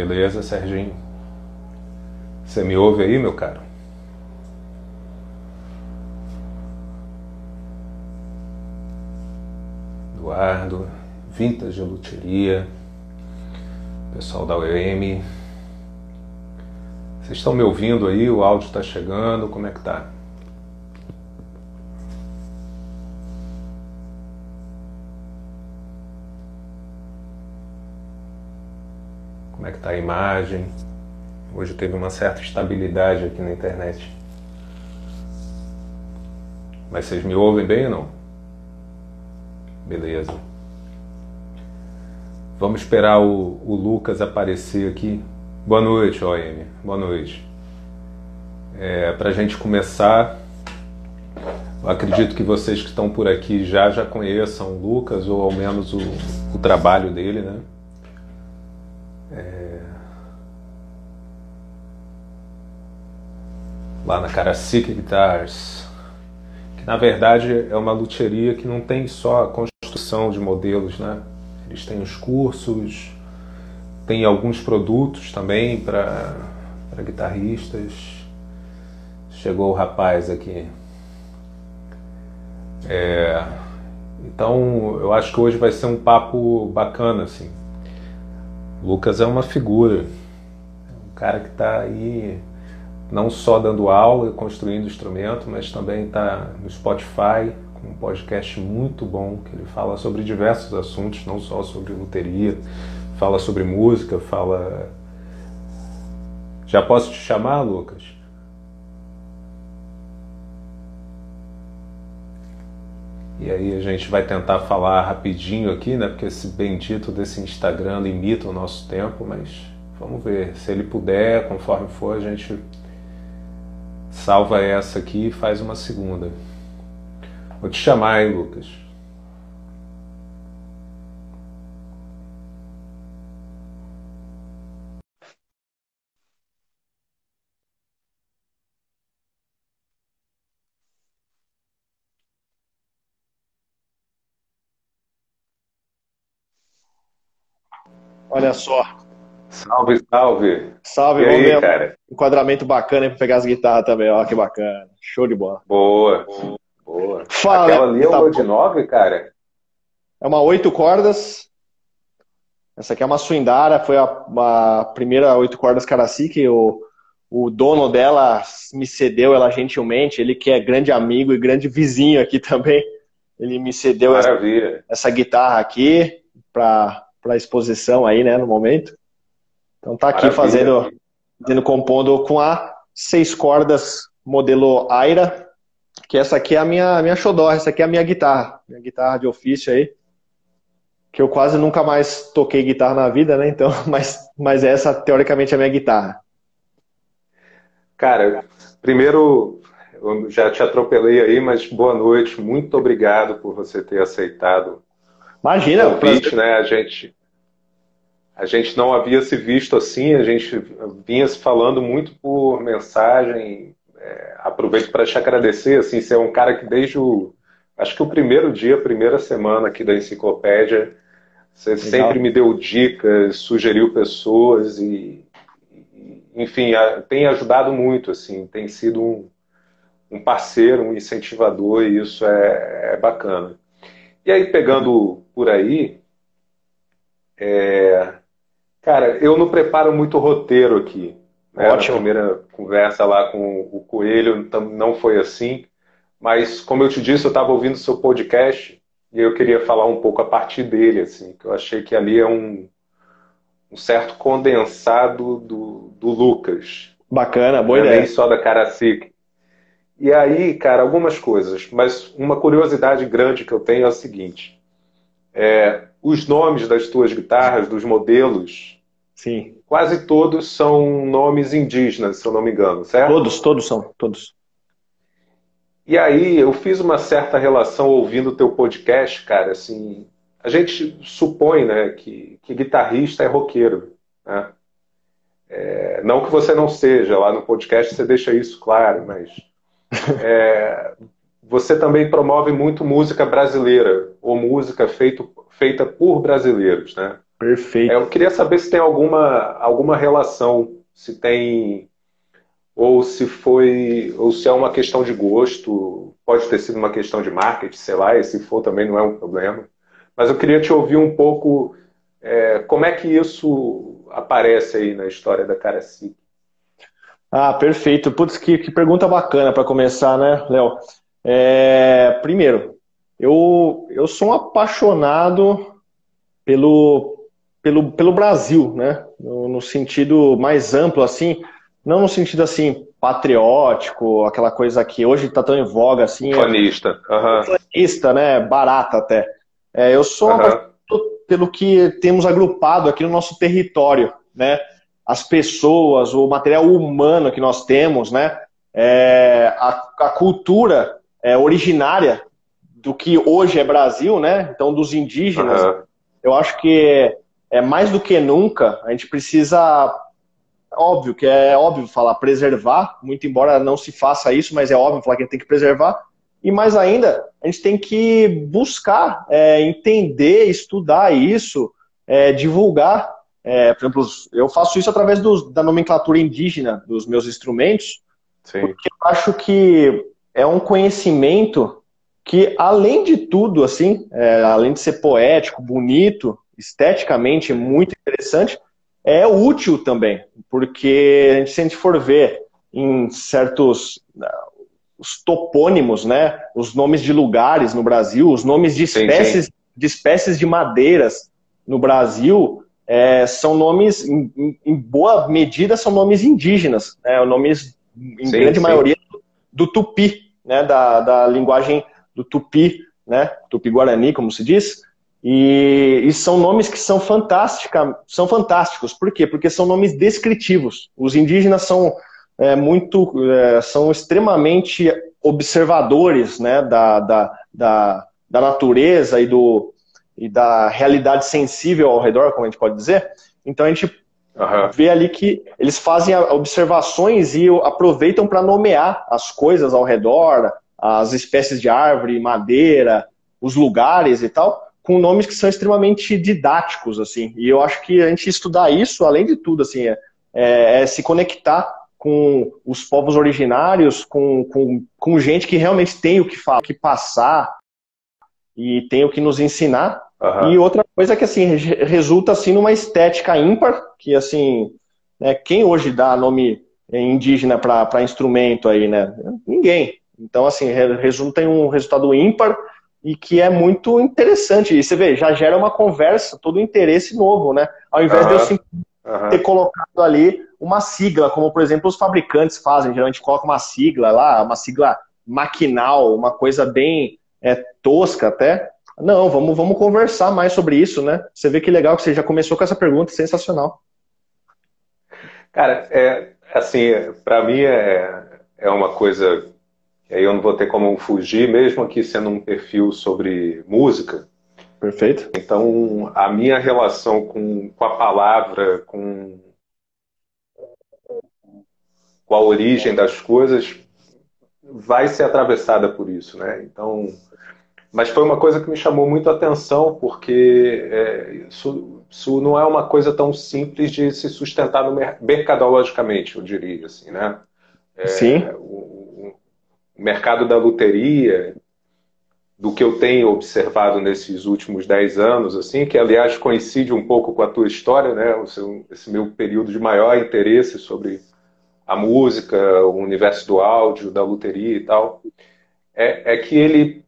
Beleza, Serginho? Você me ouve aí, meu caro? Eduardo, Vintage Luteria, pessoal da UEM. Vocês estão me ouvindo aí? O áudio está chegando? Como é que tá? Como é que tá a imagem? Hoje teve uma certa estabilidade aqui na internet. Mas vocês me ouvem bem ou não? Beleza. Vamos esperar o, o Lucas aparecer aqui. Boa noite, OM. Boa noite. É, Para a gente começar, acredito que vocês que estão por aqui já já conheçam o Lucas, ou ao menos o, o trabalho dele, né? Lá na Caracique Guitars, que na verdade é uma luteria que não tem só a construção de modelos, né? Eles têm os cursos, tem alguns produtos também para guitarristas. Chegou o rapaz aqui. É, então eu acho que hoje vai ser um papo bacana assim. O Lucas é uma figura, um cara que está aí não só dando aula e construindo instrumento, mas também está no Spotify com um podcast muito bom que ele fala sobre diversos assuntos, não só sobre luteria, fala sobre música, fala. Já posso te chamar, Lucas? E aí a gente vai tentar falar rapidinho aqui, né? Porque esse bendito desse Instagram limita o nosso tempo, mas vamos ver. Se ele puder, conforme for, a gente salva essa aqui e faz uma segunda. Vou te chamar aí, Lucas. Olha só. Salve, salve. Salve, e vamos aí, ver. cara? Enquadramento bacana para pegar as guitarras também, ó, que bacana. Show de bola. Boa, boa. Fala, Aquela ali é tá uma bom. de nove, cara? É uma oito cordas. Essa aqui é uma Swindara, foi a, a primeira oito cordas Caraci que o, o dono dela me cedeu ela gentilmente, ele que é grande amigo e grande vizinho aqui também. Ele me cedeu essa, essa guitarra aqui para para exposição aí, né, no momento. Então tá aqui Maravilha. fazendo, fazendo compondo com a seis cordas modelo Aira, que essa aqui é a minha minha xodó, essa aqui é a minha guitarra, minha guitarra de ofício aí. Que eu quase nunca mais toquei guitarra na vida, né? Então, mas mas essa teoricamente é a minha guitarra. Cara, primeiro, eu já te atropelei aí, mas boa noite. Muito obrigado por você ter aceitado Imagina, o o prazer convite, né? A gente, a gente não havia se visto assim, a gente vinha se falando muito por mensagem. É, aproveito para te agradecer, assim, você é um cara que desde o, acho que o primeiro dia, a primeira semana aqui da enciclopédia, você Legal. sempre me deu dicas, sugeriu pessoas e, enfim, tem ajudado muito, assim, tem sido um, um parceiro, um incentivador e isso é, é bacana. E aí, pegando por aí, é, cara, eu não preparo muito roteiro aqui. né? Na Ótimo. primeira conversa lá com o Coelho não foi assim, mas como eu te disse, eu estava ouvindo seu podcast e eu queria falar um pouco a partir dele, assim, que eu achei que ali é um, um certo condensado do, do Lucas. bacana, boa é ideia. nem só da Caracique. E aí, cara, algumas coisas, mas uma curiosidade grande que eu tenho é o seguinte: é, os nomes das tuas guitarras, dos modelos, Sim. quase todos são nomes indígenas, se eu não me engano, certo? Todos, todos são, todos. E aí eu fiz uma certa relação ouvindo o teu podcast, cara, assim, a gente supõe, né, que, que guitarrista é roqueiro, né? É, não que você não seja, lá no podcast você deixa isso claro, mas é, você também promove muito música brasileira, ou música feito, feita por brasileiros, né? Perfeito. É, eu queria saber se tem alguma, alguma relação, se tem ou se foi, ou se é uma questão de gosto, pode ter sido uma questão de marketing, sei lá, e se for também não é um problema. Mas eu queria te ouvir um pouco é, como é que isso aparece aí na história da Caraci. Ah, perfeito. Putz, que, que pergunta bacana para começar, né, Léo? É, primeiro, eu, eu sou um apaixonado pelo, pelo, pelo Brasil, né? No, no, sentido mais amplo, assim, não no sentido assim patriótico, aquela coisa que hoje está tão em voga assim. Fanista. Uhum. Fanista, né? Barata até. É, eu sou uhum. pelo que temos agrupado aqui no nosso território, né? As pessoas, o material humano que nós temos, né? É, a, a cultura é, originária do que hoje é Brasil, né? Então, dos indígenas, uhum. eu acho que é mais do que nunca a gente precisa, óbvio que é óbvio falar preservar, muito embora não se faça isso, mas é óbvio falar que a gente tem que preservar. E mais ainda, a gente tem que buscar é, entender, estudar isso, é, divulgar. É, por exemplo, eu faço isso através da nomenclatura indígena dos meus instrumentos, Sim. porque eu acho que é um conhecimento que, além de tudo, assim, é, além de ser poético, bonito, esteticamente muito interessante, é útil também, porque se a gente for ver em certos os topônimos, né, os nomes de lugares no Brasil, os nomes de espécies, sim, sim. de espécies de madeiras no Brasil, é, são nomes, em, em, boa medida, são nomes indígenas, né, nomes, em sim, grande maioria, do tupi, né, da, da linguagem do tupi, né, tupi-guarani, como se diz, e, e, são nomes que são, fantástica, são fantásticos. Por quê? Porque são nomes descritivos. Os indígenas são é, muito, é, são extremamente observadores né, da, da, da, da, natureza e, do, e da realidade sensível ao redor, como a gente pode dizer. Então a gente uhum. vê ali que eles fazem observações e aproveitam para nomear as coisas ao redor, as espécies de árvore, madeira, os lugares e tal, com nomes que são extremamente didáticos, assim. E eu acho que a gente estudar isso, além de tudo, assim, é, é, é se conectar com os povos originários, com, com, com gente que realmente tem o que falar, o que passar e tem o que nos ensinar. Uhum. E outra coisa que assim resulta assim numa estética ímpar, que assim, né, quem hoje dá nome indígena para instrumento aí, né? Ninguém. Então assim resulta em um resultado ímpar e que é muito interessante. E você vê, já gera uma conversa, todo um interesse novo, né? Ao invés uhum. de eu simplesmente uhum. ter colocado ali uma sigla, como por exemplo os fabricantes fazem, geralmente coloca uma sigla lá, uma sigla maquinal, uma coisa bem é, tosca até. Não, vamos, vamos conversar mais sobre isso, né? Você vê que legal que você já começou com essa pergunta, sensacional. Cara, é assim, para mim é, é uma coisa que aí eu não vou ter como fugir, mesmo aqui sendo um perfil sobre música. Perfeito. Então, a minha relação com, com a palavra, com com a origem das coisas vai ser atravessada por isso, né? Então, mas foi uma coisa que me chamou muito a atenção porque é, isso, isso, não é uma coisa tão simples de se sustentar no mercadologicamente, eu diria assim, né? É, Sim. O, o, mercado da loteria, do que eu tenho observado nesses últimos dez anos, assim, que aliás coincide um pouco com a tua história, né? Seu, esse meu período de maior interesse sobre a música, o universo do áudio, da luteria e tal, é, é que ele,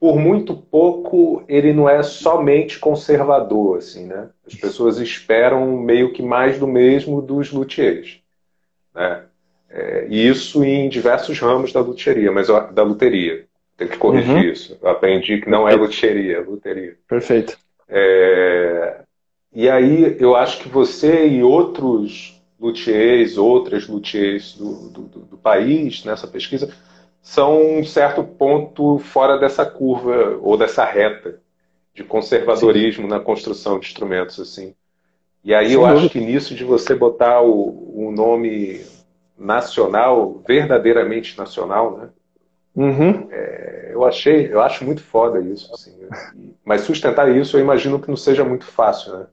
por muito pouco, ele não é somente conservador, assim, né? As pessoas esperam meio que mais do mesmo dos luthiers, né? É, e isso em diversos ramos da luteria, mas da luteria. Tem que corrigir uhum. isso. Eu aprendi que não é luteria, é luteria. Perfeito. É, e aí eu acho que você e outros luthiers, outras luthiers do, do, do, país nessa pesquisa, são um certo ponto fora dessa curva ou dessa reta de conservadorismo Sim. na construção de instrumentos assim. E aí Sim, eu acho que nisso de você botar o, o nome nacional, verdadeiramente nacional, né? Uhum. É, eu achei, eu acho muito foda isso. Assim, mas sustentar isso, eu imagino que não seja muito fácil, né?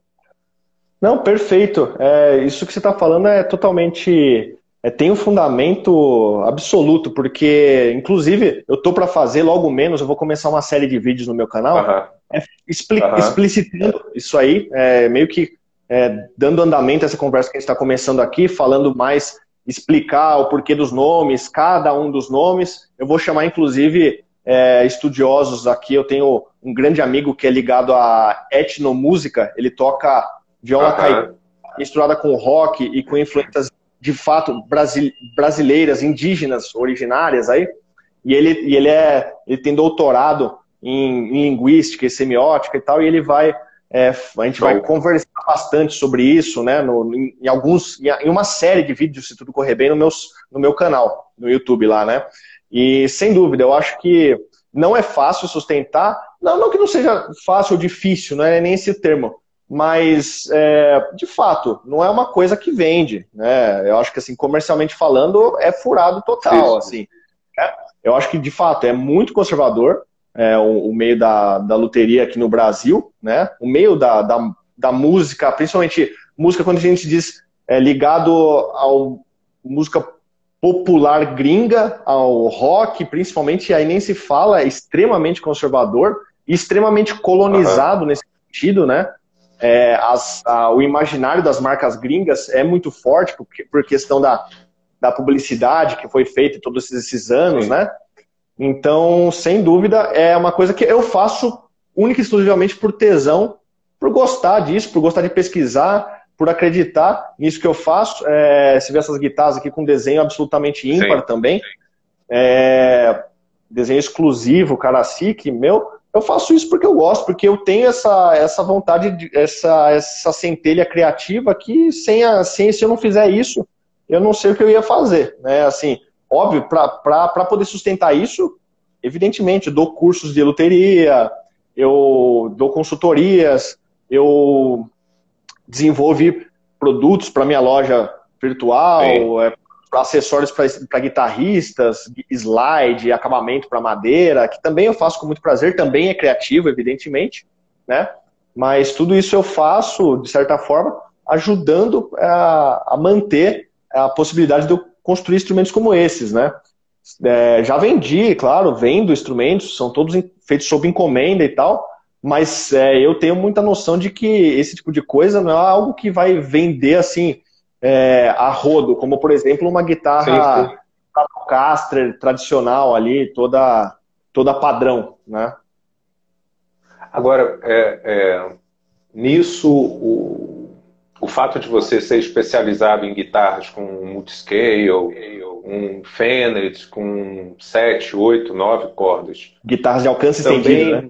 Não, perfeito. É, isso que você está falando é totalmente. É, tem um fundamento absoluto, porque, inclusive, eu tô para fazer logo menos, eu vou começar uma série de vídeos no meu canal, uh -huh. é, expli uh -huh. explicitando isso aí, é, meio que é, dando andamento a essa conversa que a gente está começando aqui, falando mais, explicar o porquê dos nomes, cada um dos nomes. Eu vou chamar, inclusive, é, estudiosos aqui. Eu tenho um grande amigo que é ligado à etnomúsica, ele toca viola uhum. caipira misturada com rock e com influências de fato brasil, brasileiras, indígenas, originárias aí. E ele, e ele, é, ele tem doutorado em, em linguística e semiótica e tal, e ele vai é, a gente vai conversar bastante sobre isso, né? No, em, em, alguns, em uma série de vídeos, se tudo correr bem, no, meus, no meu canal, no YouTube lá, né? E sem dúvida, eu acho que não é fácil sustentar. Não, não que não seja fácil ou difícil, não é nem esse termo mas é, de fato não é uma coisa que vende, né? Eu acho que assim comercialmente falando é furado total, assim. É, eu acho que de fato é muito conservador é, o, o, meio da, da loteria aqui no Brasil, né? O meio da, da, da música, principalmente música quando a gente diz é, ligado ao música popular gringa, ao rock, principalmente aí nem se fala, é extremamente conservador e extremamente colonizado uhum. nesse sentido, né? É, as, a, o imaginário das marcas gringas é muito forte por, por questão da, da publicidade que foi feita todos esses anos, Sim. né? Então, sem dúvida, é uma coisa que eu faço única e exclusivamente por tesão, por gostar disso, por gostar de pesquisar, por acreditar nisso que eu faço. É, se vê essas guitarras aqui com desenho absolutamente ímpar Sim. também. É, desenho exclusivo, cara, que meu. Eu faço isso porque eu gosto, porque eu tenho essa, essa vontade, de, essa, essa centelha criativa que sem, a, sem se eu não fizer isso, eu não sei o que eu ia fazer. Né? Assim, óbvio, para poder sustentar isso, evidentemente, eu dou cursos de loteria, eu dou consultorias, eu desenvolvi produtos para minha loja virtual, é, acessórios para guitarristas, slide, acabamento para madeira, que também eu faço com muito prazer, também é criativo, evidentemente, né? Mas tudo isso eu faço, de certa forma, ajudando a, a manter a possibilidade de eu construir instrumentos como esses, né? É, já vendi, claro, vendo instrumentos, são todos feitos sob encomenda e tal, mas é, eu tenho muita noção de que esse tipo de coisa não é algo que vai vender assim é, a rodo, como por exemplo uma guitarra Caster tradicional ali, toda, toda padrão, né? Agora, é, é, nisso, o, o fato de você ser especializado em guitarras com multiscale, um Fender com 7, 8, 9 cordas. Guitarras de alcance também, estendido, né?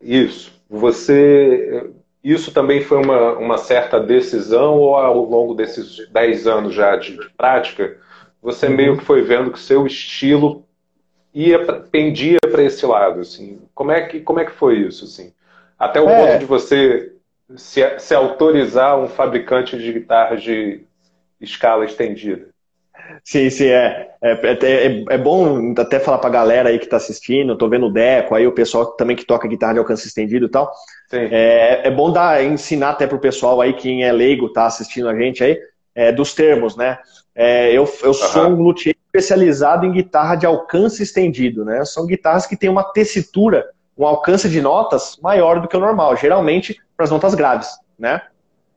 Isso. Você isso também foi uma, uma certa decisão ou ao longo desses 10 anos já de, de prática, você uhum. meio que foi vendo que seu estilo ia pendia para esse lado, assim. Como é que como é que foi isso, assim? Até o é. ponto de você se, se autorizar um fabricante de guitarras de escala estendida. Sim, sim, é. É, é, é bom até falar pra galera aí que tá assistindo, tô vendo o Deco, aí o pessoal também que toca guitarra de alcance estendido e tal. É, é bom dar, ensinar até pro pessoal aí, quem é leigo, tá assistindo a gente aí, é, dos termos, né? É, eu eu uhum. sou um luthier especializado em guitarra de alcance estendido, né? São guitarras que têm uma tessitura, um alcance de notas maior do que o normal, geralmente para as notas graves, né?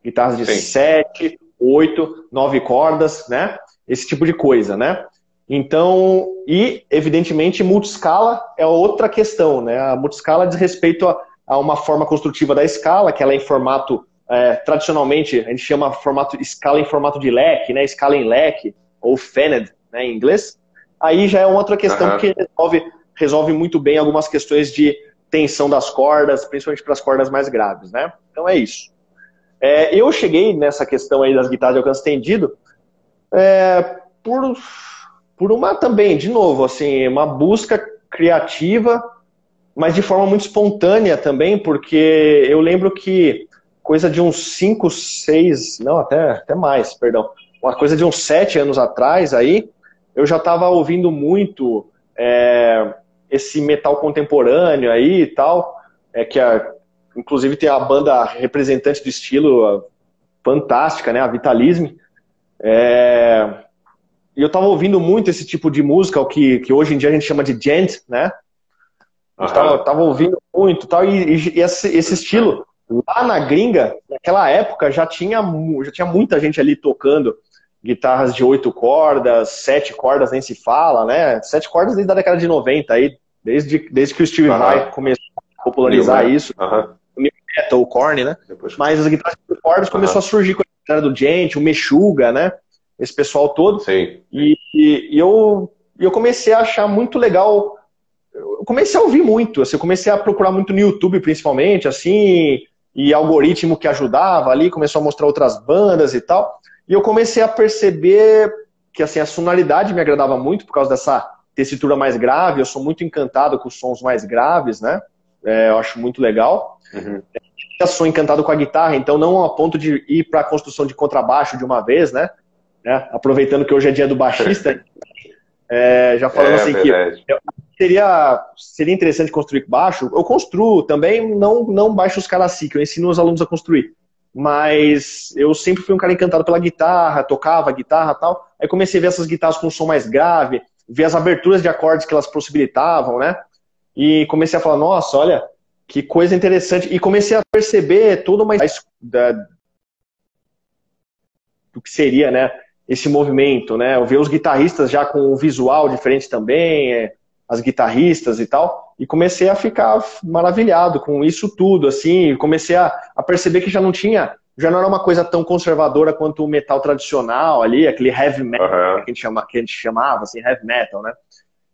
Guitarras de Sim. 7, 8, 9 cordas, né? Esse tipo de coisa, né? Então, e evidentemente multiscala é outra questão, né? A multiscala diz respeito a, a uma forma construtiva da escala, que ela é em formato, é, tradicionalmente, a gente chama formato escala em formato de leque, né? Escala em leque, ou fened, né, em inglês. Aí já é uma outra questão uhum. que resolve, resolve muito bem algumas questões de tensão das cordas, principalmente para as cordas mais graves, né? Então é isso. É, eu cheguei nessa questão aí das guitarras de alcance estendido é, por, por uma também, de novo, assim, uma busca criativa, mas de forma muito espontânea também, porque eu lembro que coisa de uns 5, 6, não, até, até mais, perdão, uma coisa de uns 7 anos atrás aí, eu já estava ouvindo muito é, esse metal contemporâneo aí e tal, é que a, inclusive tem a banda representante do estilo fantástica, né? A Vitalisme. É... E eu tava ouvindo muito esse tipo de música, o que, que hoje em dia a gente chama de gent, né? Eu tava, tava ouvindo muito tal, e, e esse, esse estilo, lá na gringa, naquela época, já tinha, já tinha muita gente ali tocando guitarras de oito cordas, sete cordas nem se fala, né? Sete cordas desde a década de 90, aí, desde, desde que o Steve Vai começou a popularizar New isso. O New Metal, o Korn, né? Depois... Mas as guitarras de oito cordas começou a surgir com do Gente, o Meshuga, né? Esse pessoal todo. Sim. E, e, e eu, eu comecei a achar muito legal. Eu comecei a ouvir muito, assim, eu comecei a procurar muito no YouTube, principalmente, assim, e algoritmo que ajudava ali, começou a mostrar outras bandas e tal. E eu comecei a perceber que assim, a sonoridade me agradava muito por causa dessa tessitura mais grave. Eu sou muito encantado com os sons mais graves, né? É, eu acho muito legal. Uhum. Eu sou encantado com a guitarra, então não a ponto de ir para a construção de contrabaixo de uma vez, né? né? Aproveitando que hoje é dia do baixista, é, já falando é, assim verdade. que seria, seria interessante construir baixo. Eu construo também, não, não baixo os caras assim, que eu ensino os alunos a construir mas eu sempre fui um cara encantado pela guitarra, tocava guitarra e tal. Aí comecei a ver essas guitarras com um som mais grave, ver as aberturas de acordes que elas possibilitavam, né? E comecei a falar, nossa, olha, que coisa interessante. E comecei a perceber toda uma da, do que seria, né? Esse movimento, né? Eu ver os guitarristas já com um visual diferente também, é, as guitarristas e tal, e comecei a ficar maravilhado com isso tudo, assim, comecei a, a perceber que já não tinha, já não era uma coisa tão conservadora quanto o metal tradicional ali, aquele heavy metal uhum. que, a gente chama, que a gente chamava, assim, heavy metal, né?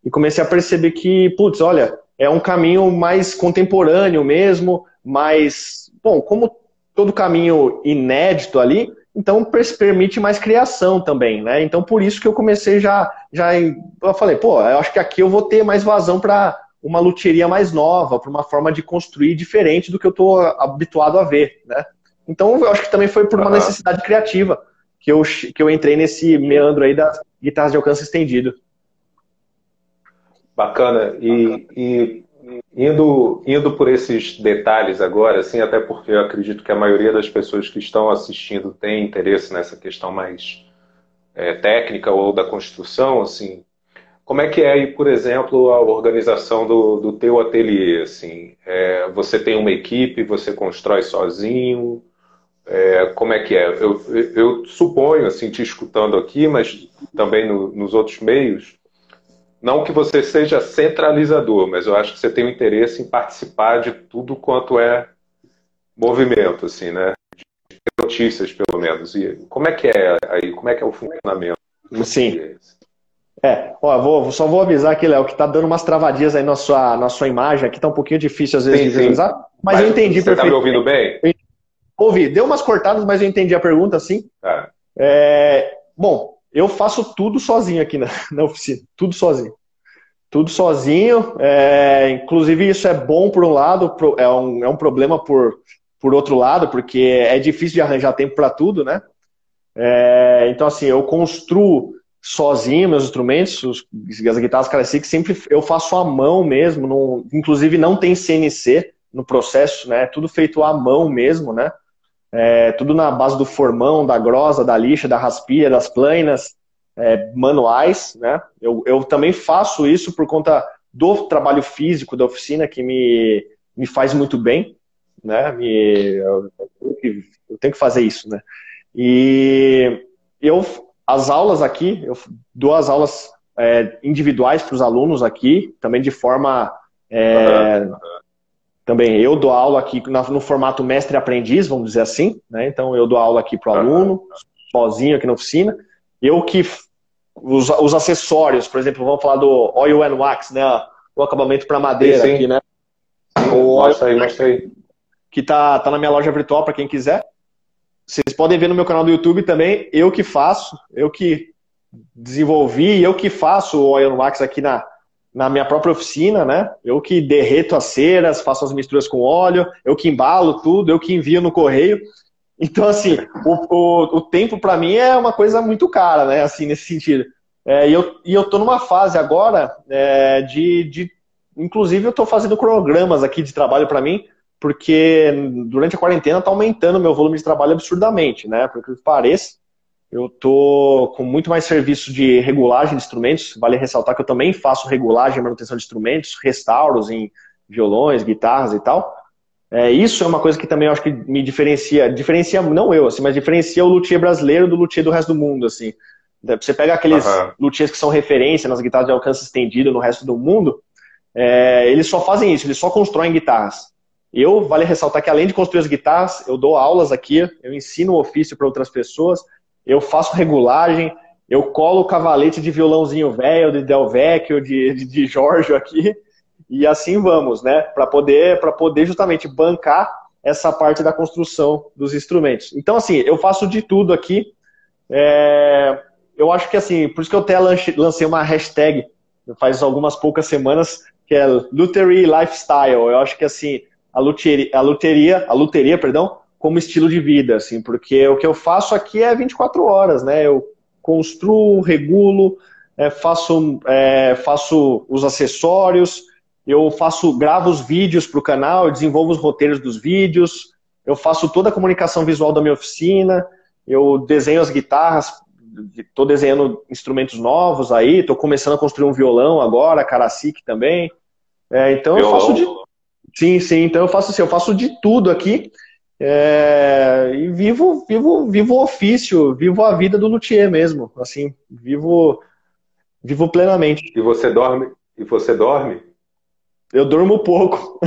E comecei a perceber que, putz, olha, é um caminho mais contemporâneo mesmo, mais, bom, como todo caminho inédito ali, então permite mais criação também, né? Então por isso que eu comecei já, já eu falei, pô, eu acho que aqui eu vou ter mais vazão para uma luteria mais nova, para uma forma de construir diferente do que eu estou habituado a ver, né? Então eu acho que também foi por uma uhum. necessidade criativa que eu, que eu entrei nesse meandro aí das guitarras de alcance estendido. Bacana. E, Bacana. e Indo, indo por esses detalhes agora, assim, até porque eu acredito que a maioria das pessoas que estão assistindo tem interesse nessa questão mais é, técnica ou da construção, assim, como é que é aí, por exemplo, a organização do, do teu ateliê, assim, é, você tem uma equipe, você constrói sozinho, é, como é que é? Eu, eu, suponho, assim, te escutando aqui, mas também no, nos outros meios, não que você seja centralizador, mas eu acho que você tem um interesse em participar de tudo quanto é movimento, assim, né? De notícias, pelo menos. E como é que é aí? Como é que é o funcionamento? Sim. É, ó, vou, só vou avisar aqui, Léo, que tá dando umas travadinhas aí na sua, na sua imagem, aqui tá um pouquinho difícil às vezes sim, de visualizar, mas, mas, eu entendi Você tá me ouvindo bem? Ouvi, deu umas cortadas, mas eu entendi a pergunta, sim. Tá. É, bom, eu faço tudo sozinho aqui na, na oficina, tudo sozinho. Tudo sozinho, é, inclusive isso é bom por um lado, é um, é um problema por, por outro lado, porque é difícil de arranjar tempo para tudo, né? É, então, assim, eu construo sozinho meus instrumentos, os, as guitarras Classic, sempre eu faço à mão mesmo, não, inclusive não tem CNC no processo, né? Tudo feito à mão mesmo, né? É, tudo na base do formão, da grosa, da lixa, da raspia, das planas, é, manuais, né? Eu, eu também faço isso por conta do trabalho físico da oficina, que me, me faz muito bem, né? Me, eu, eu tenho que fazer isso, né? E eu, as aulas aqui, eu dou as aulas é, individuais para os alunos aqui, também de forma é, uhum também eu dou aula aqui no formato mestre-aprendiz, vamos dizer assim, né? Então eu dou aula aqui para o aluno, sozinho aqui na oficina. Eu que os, os, acessórios, por exemplo, vamos falar do oil and wax, né? O acabamento para madeira sim, sim. aqui, né? O mostra aí, mostra aí. Que tá, tá na minha loja virtual para quem quiser. Vocês podem ver no meu canal do YouTube também, eu que faço, eu que desenvolvi, eu que faço o oil and wax aqui na, na minha própria oficina, né? Eu que derreto as ceras, faço as misturas com óleo, eu que embalo tudo, eu que envio no correio. Então, assim, o, o, o tempo para mim é uma coisa muito cara, né? Assim, nesse sentido. É, e, eu, e eu tô numa fase agora é, de, de. Inclusive, eu tô fazendo cronogramas aqui de trabalho para mim, porque durante a quarentena está aumentando meu volume de trabalho absurdamente, né? Porque pareça, eu tô com muito mais serviço de regulagem de instrumentos. Vale ressaltar que eu também faço regulagem e manutenção de instrumentos, restauros em violões, guitarras e tal. É, isso é uma coisa que também eu acho que me diferencia, diferencia não eu, assim, mas diferencia o luthier brasileiro do luthier do resto do mundo, assim. Você pega aqueles uhum. luthiers que são referência nas guitarras de alcance estendido no resto do mundo, é, eles só fazem isso, eles só constroem guitarras. Eu, vale ressaltar que além de construir as guitarras, eu dou aulas aqui, eu ensino o ofício para outras pessoas, eu faço regulagem, eu colo o cavalete de violãozinho velho, de Del Vecchio, de, de, de Giorgio aqui, e assim vamos, né? Para poder, poder justamente bancar essa parte da construção dos instrumentos. Então, assim, eu faço de tudo aqui. É, eu acho que, assim, por isso que eu até lancei uma hashtag faz algumas poucas semanas, que é Luthery Lifestyle. Eu acho que, assim, a luteria, a luteria, a luteria, perdão, como estilo de vida, assim, porque o que eu faço aqui é 24 horas, né? Eu construo, regulo, é, faço, é, faço os acessórios, eu faço, gravo os vídeos para o canal, eu desenvolvo os roteiros dos vídeos, eu faço toda a comunicação visual da minha oficina, eu desenho as guitarras, estou desenhando instrumentos novos aí, estou começando a construir um violão agora, caracique também. É, então violão. eu faço de Sim, sim. Então eu faço assim, eu faço de tudo aqui é, e vivo, vivo, vivo o ofício, vivo a vida do luthier mesmo, assim, vivo, vivo plenamente. E você dorme? E você dorme? Eu durmo pouco.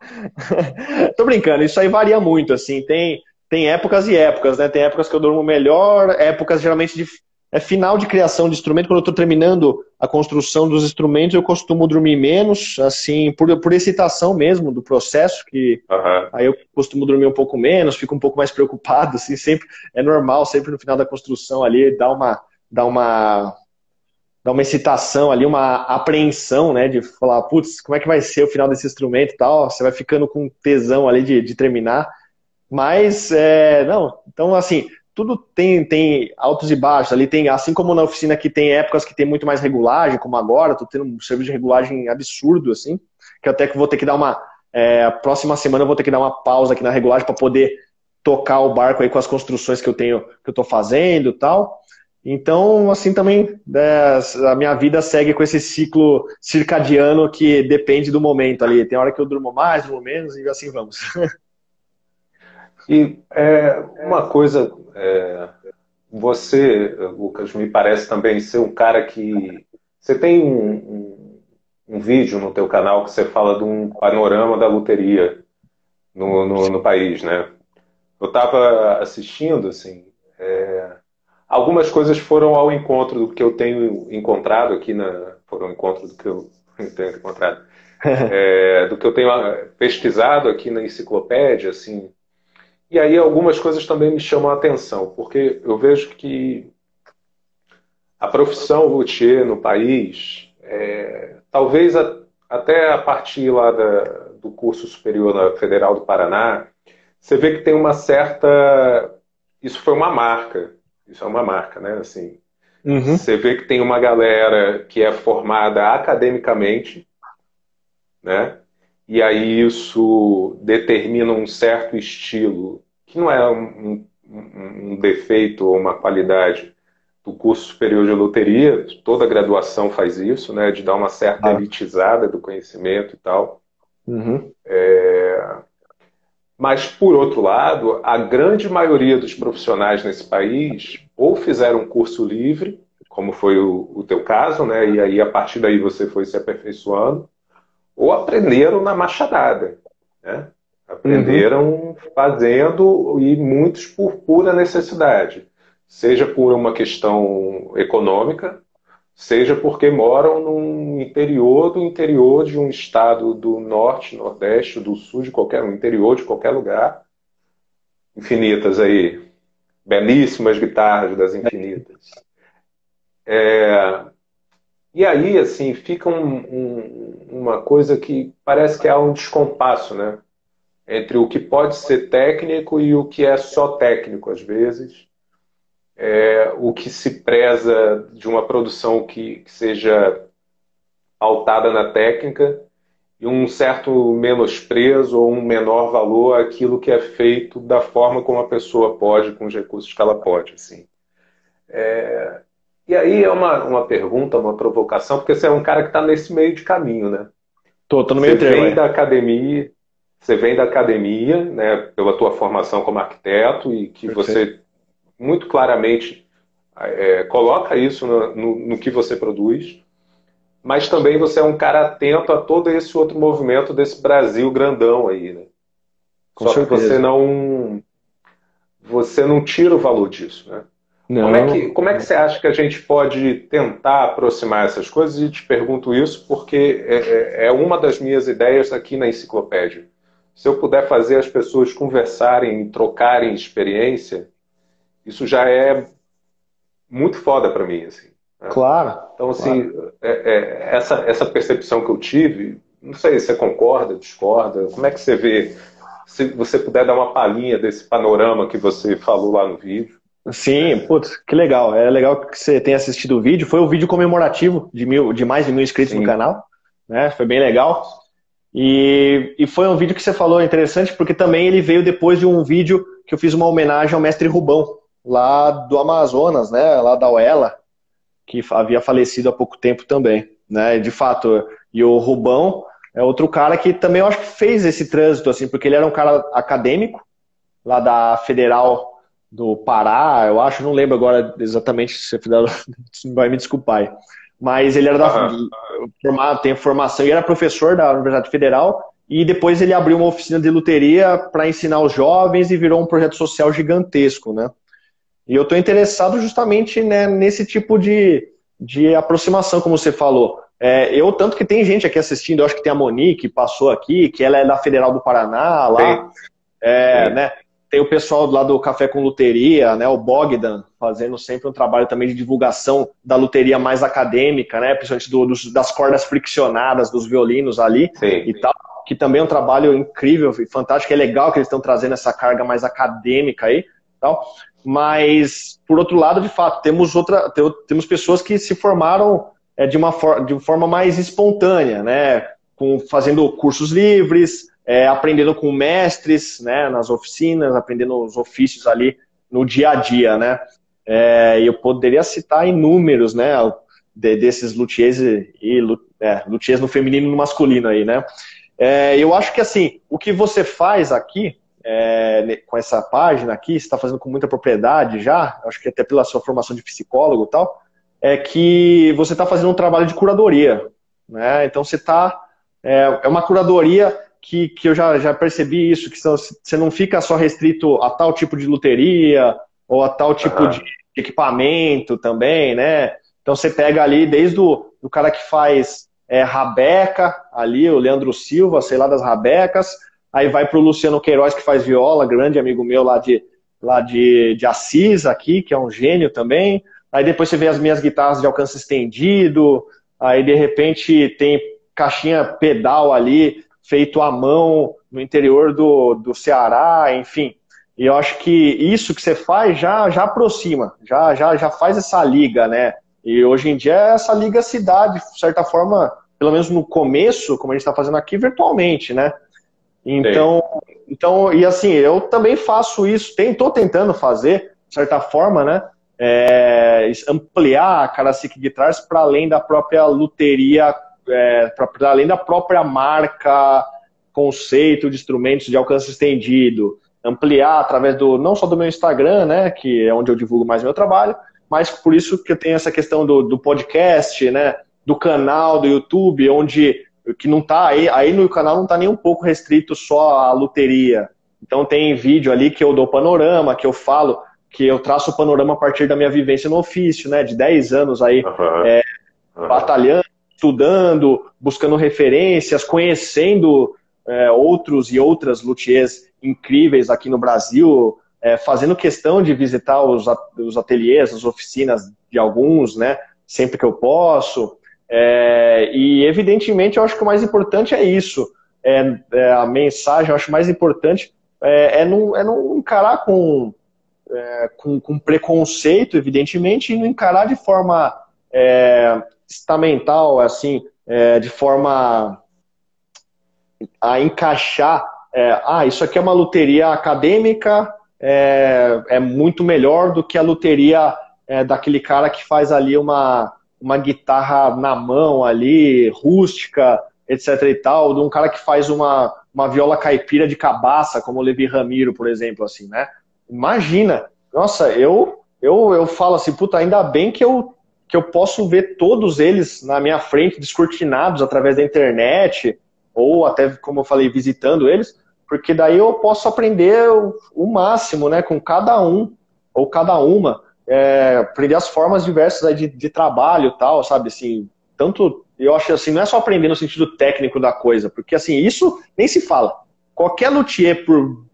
Tô brincando, isso aí varia muito, assim, tem tem épocas e épocas, né? Tem épocas que eu durmo melhor, épocas geralmente de é final de criação de instrumento, quando eu estou terminando a construção dos instrumentos, eu costumo dormir menos, assim, por, por excitação mesmo do processo, que uhum. aí eu costumo dormir um pouco menos, fico um pouco mais preocupado, assim, sempre, é normal, sempre no final da construção ali, dá uma, dá uma, dá uma excitação ali, uma apreensão, né, de falar, putz, como é que vai ser o final desse instrumento e tal, você vai ficando com tesão ali de, de terminar, mas, é, não, então, assim, tudo tem, tem altos e baixos. Ali tem, assim como na oficina que tem épocas que tem muito mais regulagem, como agora, estou tendo um serviço de regulagem absurdo, assim, que até que vou ter que dar uma. É, próxima semana eu vou ter que dar uma pausa aqui na regulagem para poder tocar o barco aí com as construções que eu tenho, que eu estou fazendo tal. Então, assim também, é, a minha vida segue com esse ciclo circadiano que depende do momento ali. Tem hora que eu durmo mais, durmo menos, e assim vamos. E é, uma coisa, é, você, Lucas, me parece também ser um cara que. Você tem um, um, um, vídeo no teu canal que você fala de um panorama da loteria no, no, no país, né? Eu estava assistindo, assim. É, algumas coisas foram ao encontro do que eu tenho encontrado aqui na. Foram ao encontro do que eu tenho encontrado. É, do que eu tenho pesquisado aqui na enciclopédia, assim, e aí algumas coisas também me chamam a atenção, porque eu vejo que a profissão luthier no país, é, talvez a, até a partir lá da, do curso superior na Federal do Paraná, você vê que tem uma certa. Isso foi uma marca. Isso é uma marca, né? Assim, uhum. Você vê que tem uma galera que é formada academicamente, né? E aí isso determina um certo estilo, que não é um, um, um defeito ou uma qualidade do curso superior de loteria, toda graduação faz isso, né, de dar uma certa ah. elitizada do conhecimento e tal. Uhum. É... Mas, por outro lado, a grande maioria dos profissionais nesse país ou fizeram um curso livre, como foi o, o teu caso, né, e aí a partir daí você foi se aperfeiçoando, ou aprenderam na machadada. Né? Aprenderam uhum. fazendo e muitos por pura necessidade. Seja por uma questão econômica, seja porque moram no interior do interior de um estado do norte, nordeste, do sul, de qualquer interior de qualquer lugar. Infinitas aí, belíssimas guitarras das infinitas. É, e aí, assim, fica um, um, uma coisa que parece que há um descompasso, né? Entre o que pode ser técnico e o que é só técnico, às vezes. É, o que se preza de uma produção que, que seja pautada na técnica e um certo menosprezo ou um menor valor àquilo que é feito da forma como a pessoa pode, com os recursos que ela pode. Assim. É... E aí é uma, uma pergunta, uma provocação, porque você é um cara que está nesse meio de caminho, né? Tô, tô no meio você vem da academia, você vem da academia, né, pela tua formação como arquiteto e que Perfeito. você muito claramente é, coloca isso no, no, no, que você produz, mas também você é um cara atento a todo esse outro movimento desse Brasil grandão aí, né? Com Só certeza. que você não você não tira o valor disso, né? Não. Como, é que, como é que você acha que a gente pode tentar aproximar essas coisas? E te pergunto isso porque é, é, é uma das minhas ideias aqui na enciclopédia. Se eu puder fazer as pessoas conversarem, trocarem experiência, isso já é muito foda para mim, assim. Né? Claro. Então, assim, claro. É, é, essa, essa percepção que eu tive, não sei se você concorda, discorda, como é que você vê? Se você puder dar uma palhinha desse panorama que você falou lá no vídeo. Sim, putz, que legal. É legal que você tenha assistido o vídeo. Foi o vídeo comemorativo de, mil, de mais de mil inscritos Sim. no canal. Né? Foi bem legal. E, e foi um vídeo que você falou interessante, porque também ele veio depois de um vídeo que eu fiz uma homenagem ao mestre Rubão, lá do Amazonas, né? Lá da Uela, que havia falecido há pouco tempo também. Né? De fato, e o Rubão é outro cara que também eu acho que fez esse trânsito, assim, porque ele era um cara acadêmico, lá da Federal do Pará, eu acho, não lembro agora exatamente se vai me desculpar. Mas ele era da uhum. tem formação e era professor da Universidade Federal e depois ele abriu uma oficina de luteria para ensinar os jovens e virou um projeto social gigantesco, né? E eu estou interessado justamente né, nesse tipo de, de aproximação, como você falou. É, eu, tanto que tem gente aqui assistindo, eu acho que tem a Monique, que passou aqui, que ela é da Federal do Paraná, lá. É, né? Tem o pessoal lá do Café com Luteria, né, o Bogdan, fazendo sempre um trabalho também de divulgação da luteria mais acadêmica, né, principalmente do, dos, das cordas friccionadas, dos violinos ali Sim. e tal, que também é um trabalho incrível e fantástico, é legal que eles estão trazendo essa carga mais acadêmica aí, tal. Mas, por outro lado, de fato, temos, outra, temos pessoas que se formaram é, de, uma for, de forma mais espontânea, né, com, fazendo cursos livres, é, aprendendo com mestres, né, nas oficinas, aprendendo os ofícios ali no dia a dia, né. É, eu poderia citar inúmeros, né, de, desses luthiers e, é, luthiers no feminino e no masculino aí, né. É, eu acho que assim, o que você faz aqui é, com essa página aqui, você está fazendo com muita propriedade já, acho que até pela sua formação de psicólogo e tal, é que você está fazendo um trabalho de curadoria, né? Então você está é, é uma curadoria que, que eu já, já percebi isso, que você não fica só restrito a tal tipo de luteria ou a tal tipo uhum. de equipamento também, né? Então você pega ali desde o do cara que faz é, rabeca, ali, o Leandro Silva, sei lá, das rabecas, aí vai para o Luciano Queiroz, que faz viola, grande amigo meu lá de, lá de, de Assis aqui, que é um gênio também. Aí depois você vê as minhas guitarras de alcance estendido, aí de repente tem caixinha pedal ali, feito à mão no interior do, do Ceará, enfim. E eu acho que isso que você faz já, já aproxima, já, já, já faz essa liga, né? E hoje em dia essa liga se dá, de certa forma, pelo menos no começo, como a gente está fazendo aqui, virtualmente, né? Então, então, e assim, eu também faço isso, estou tentando fazer, de certa forma, né? É, ampliar a Karasik Guitars para além da própria luteria é, para além da própria marca, conceito de instrumentos de alcance estendido, ampliar através do não só do meu Instagram, né, que é onde eu divulgo mais meu trabalho, mas por isso que eu tenho essa questão do, do podcast, né, do canal do YouTube, onde que não tá aí, aí no canal não tá nem um pouco restrito só à luteria. Então tem vídeo ali que eu dou panorama, que eu falo, que eu traço o panorama a partir da minha vivência no ofício, né, de 10 anos aí uhum. É, uhum. batalhando estudando, buscando referências, conhecendo é, outros e outras luthiers incríveis aqui no Brasil, é, fazendo questão de visitar os, os ateliês, as oficinas de alguns, né, sempre que eu posso. É, e, evidentemente, eu acho que o mais importante é isso. É, é a mensagem, eu acho mais importante é, é, não, é não encarar com, é, com, com, preconceito, evidentemente, e não encarar de forma estamental, assim, é, de forma a encaixar, é, ah, isso aqui é uma loteria acadêmica, é, é muito melhor do que a loteria é, daquele cara que faz ali uma, uma guitarra na mão ali, rústica, etc e tal, de um cara que faz uma, uma viola caipira de cabaça, como o Levi Ramiro, por exemplo, assim, né? Imagina, nossa, eu eu, eu falo assim, puta, ainda bem que eu, que eu posso ver todos eles na minha frente, descortinados através da internet, ou até, como eu falei, visitando eles, porque daí eu posso aprender o, máximo, né, com cada um, ou cada uma, é, aprender as formas diversas de, de trabalho tal, sabe, assim, tanto, eu acho assim, não é só aprender no sentido técnico da coisa, porque assim, isso nem se fala. Qualquer luthier, por,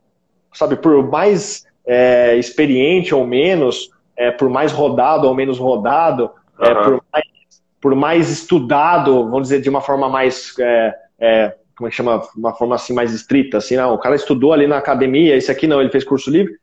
sabe, por mais é, experiente ou menos, é, por mais rodado ou menos rodado, uhum. é, por, mais, por, mais, estudado, vamos dizer, de uma forma mais. É, é, como é que chama? Uma forma assim mais estrita, assim, não, o cara estudou ali na academia, esse aqui não, ele fez curso livre.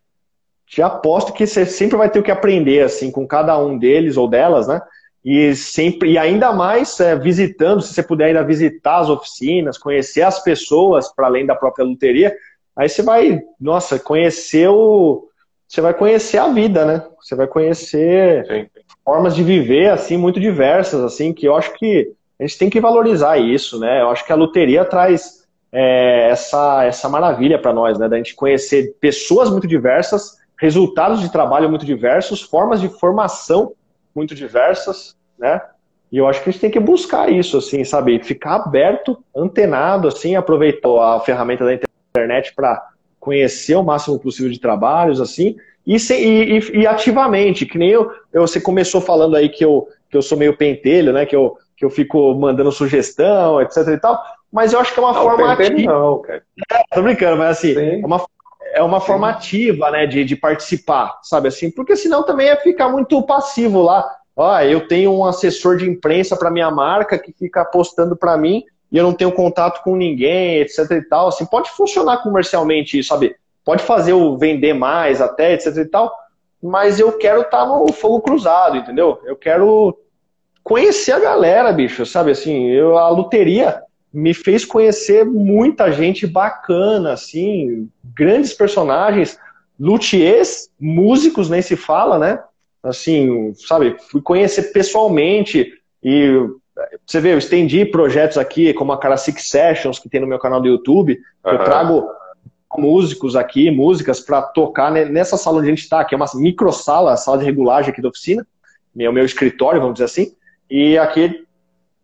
Te aposto que você sempre vai ter o que aprender, assim, com cada um deles ou delas, né? E sempre, e ainda mais é, visitando, se você puder ainda visitar as oficinas, conhecer as pessoas para além da própria luteria, aí você vai, nossa, conhecer o, você vai conhecer a vida, né? Você vai conhecer Sim. Formas de viver assim muito diversas, assim que eu acho que a gente tem que valorizar isso, né? Eu acho que a loteria traz é, essa essa maravilha para nós, né? Da gente conhecer pessoas muito diversas, resultados de trabalho muito diversos, formas de formação muito diversas, né? E eu acho que a gente tem que buscar isso, assim, sabe? Ficar aberto, antenado, assim, aproveitar a ferramenta da internet para conhecer o máximo possível de trabalhos, assim, e, e, e, ativamente, que nem eu, eu, você começou falando aí que eu, que eu sou meio pentelho, né? Que eu, que eu fico mandando sugestão, etc e tal. Mas eu acho que é uma não, forma ativa. Não, cara. É, tô brincando, mas assim, é uma, é uma forma ativa, né, de, de participar, sabe assim? Porque senão também é ficar muito passivo lá. Ó, eu tenho um assessor de imprensa para minha marca que fica postando para mim e eu não tenho contato com ninguém, etc e tal. Assim, pode funcionar comercialmente, sabe? Pode fazer o vender mais até, etc e tal, mas eu quero estar tá no fogo cruzado, entendeu? Eu quero conhecer a galera, bicho, sabe assim, eu, a luteria me fez conhecer muita gente bacana, assim, grandes personagens, luthiers, músicos, nem se fala, né? Assim, sabe, fui conhecer pessoalmente e você vê, eu estendi projetos aqui, como a Cara Six Sessions, que tem no meu canal do YouTube. Uhum. Eu trago músicos aqui, músicas para tocar nessa sala onde a gente está, que é uma micro sala, sala de regulagem aqui da oficina, meu, meu escritório, vamos dizer assim. E aqui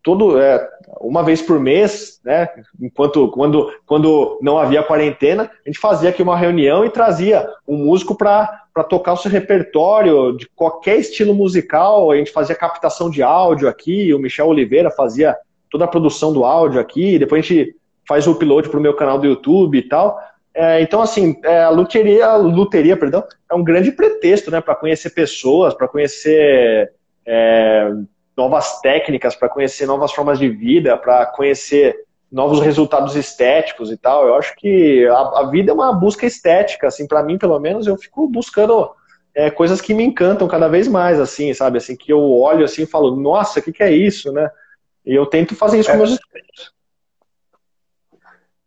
todo é, uma vez por mês, né? Enquanto quando, quando não havia quarentena, a gente fazia aqui uma reunião e trazia um músico para tocar o seu repertório de qualquer estilo musical. A gente fazia captação de áudio aqui, o Michel Oliveira fazia toda a produção do áudio aqui, depois a gente faz o upload para o meu canal do YouTube e tal. É, então, assim, é, a luteria, a luteria, perdão, é um grande pretexto, né, para conhecer pessoas, para conhecer é, novas técnicas, para conhecer novas formas de vida, para conhecer novos resultados estéticos e tal. Eu acho que a, a vida é uma busca estética, assim, para mim, pelo menos, eu fico buscando é, coisas que me encantam cada vez mais, assim, sabe, assim, que eu olho assim e falo, nossa, o que, que é isso, né? E eu tento fazer isso com é. meus estudos.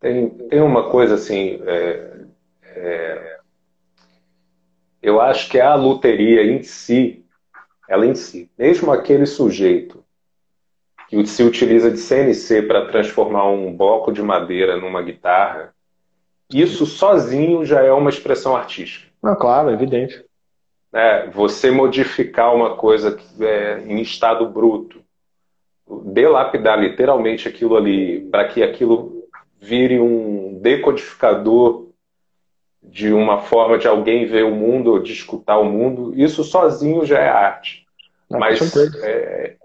Tem, tem uma coisa assim, é, é, eu acho que a luteria em si ela em si. Mesmo aquele sujeito que se utiliza de CNC para transformar um bloco de madeira numa guitarra, isso sozinho já é uma expressão artística. Ah, claro, evidente. É, você modificar uma coisa que é em estado bruto, delapidar literalmente aquilo ali para que aquilo vire um decodificador de uma forma de alguém ver o mundo ou de escutar o mundo, isso sozinho já é arte. Não, Mas é,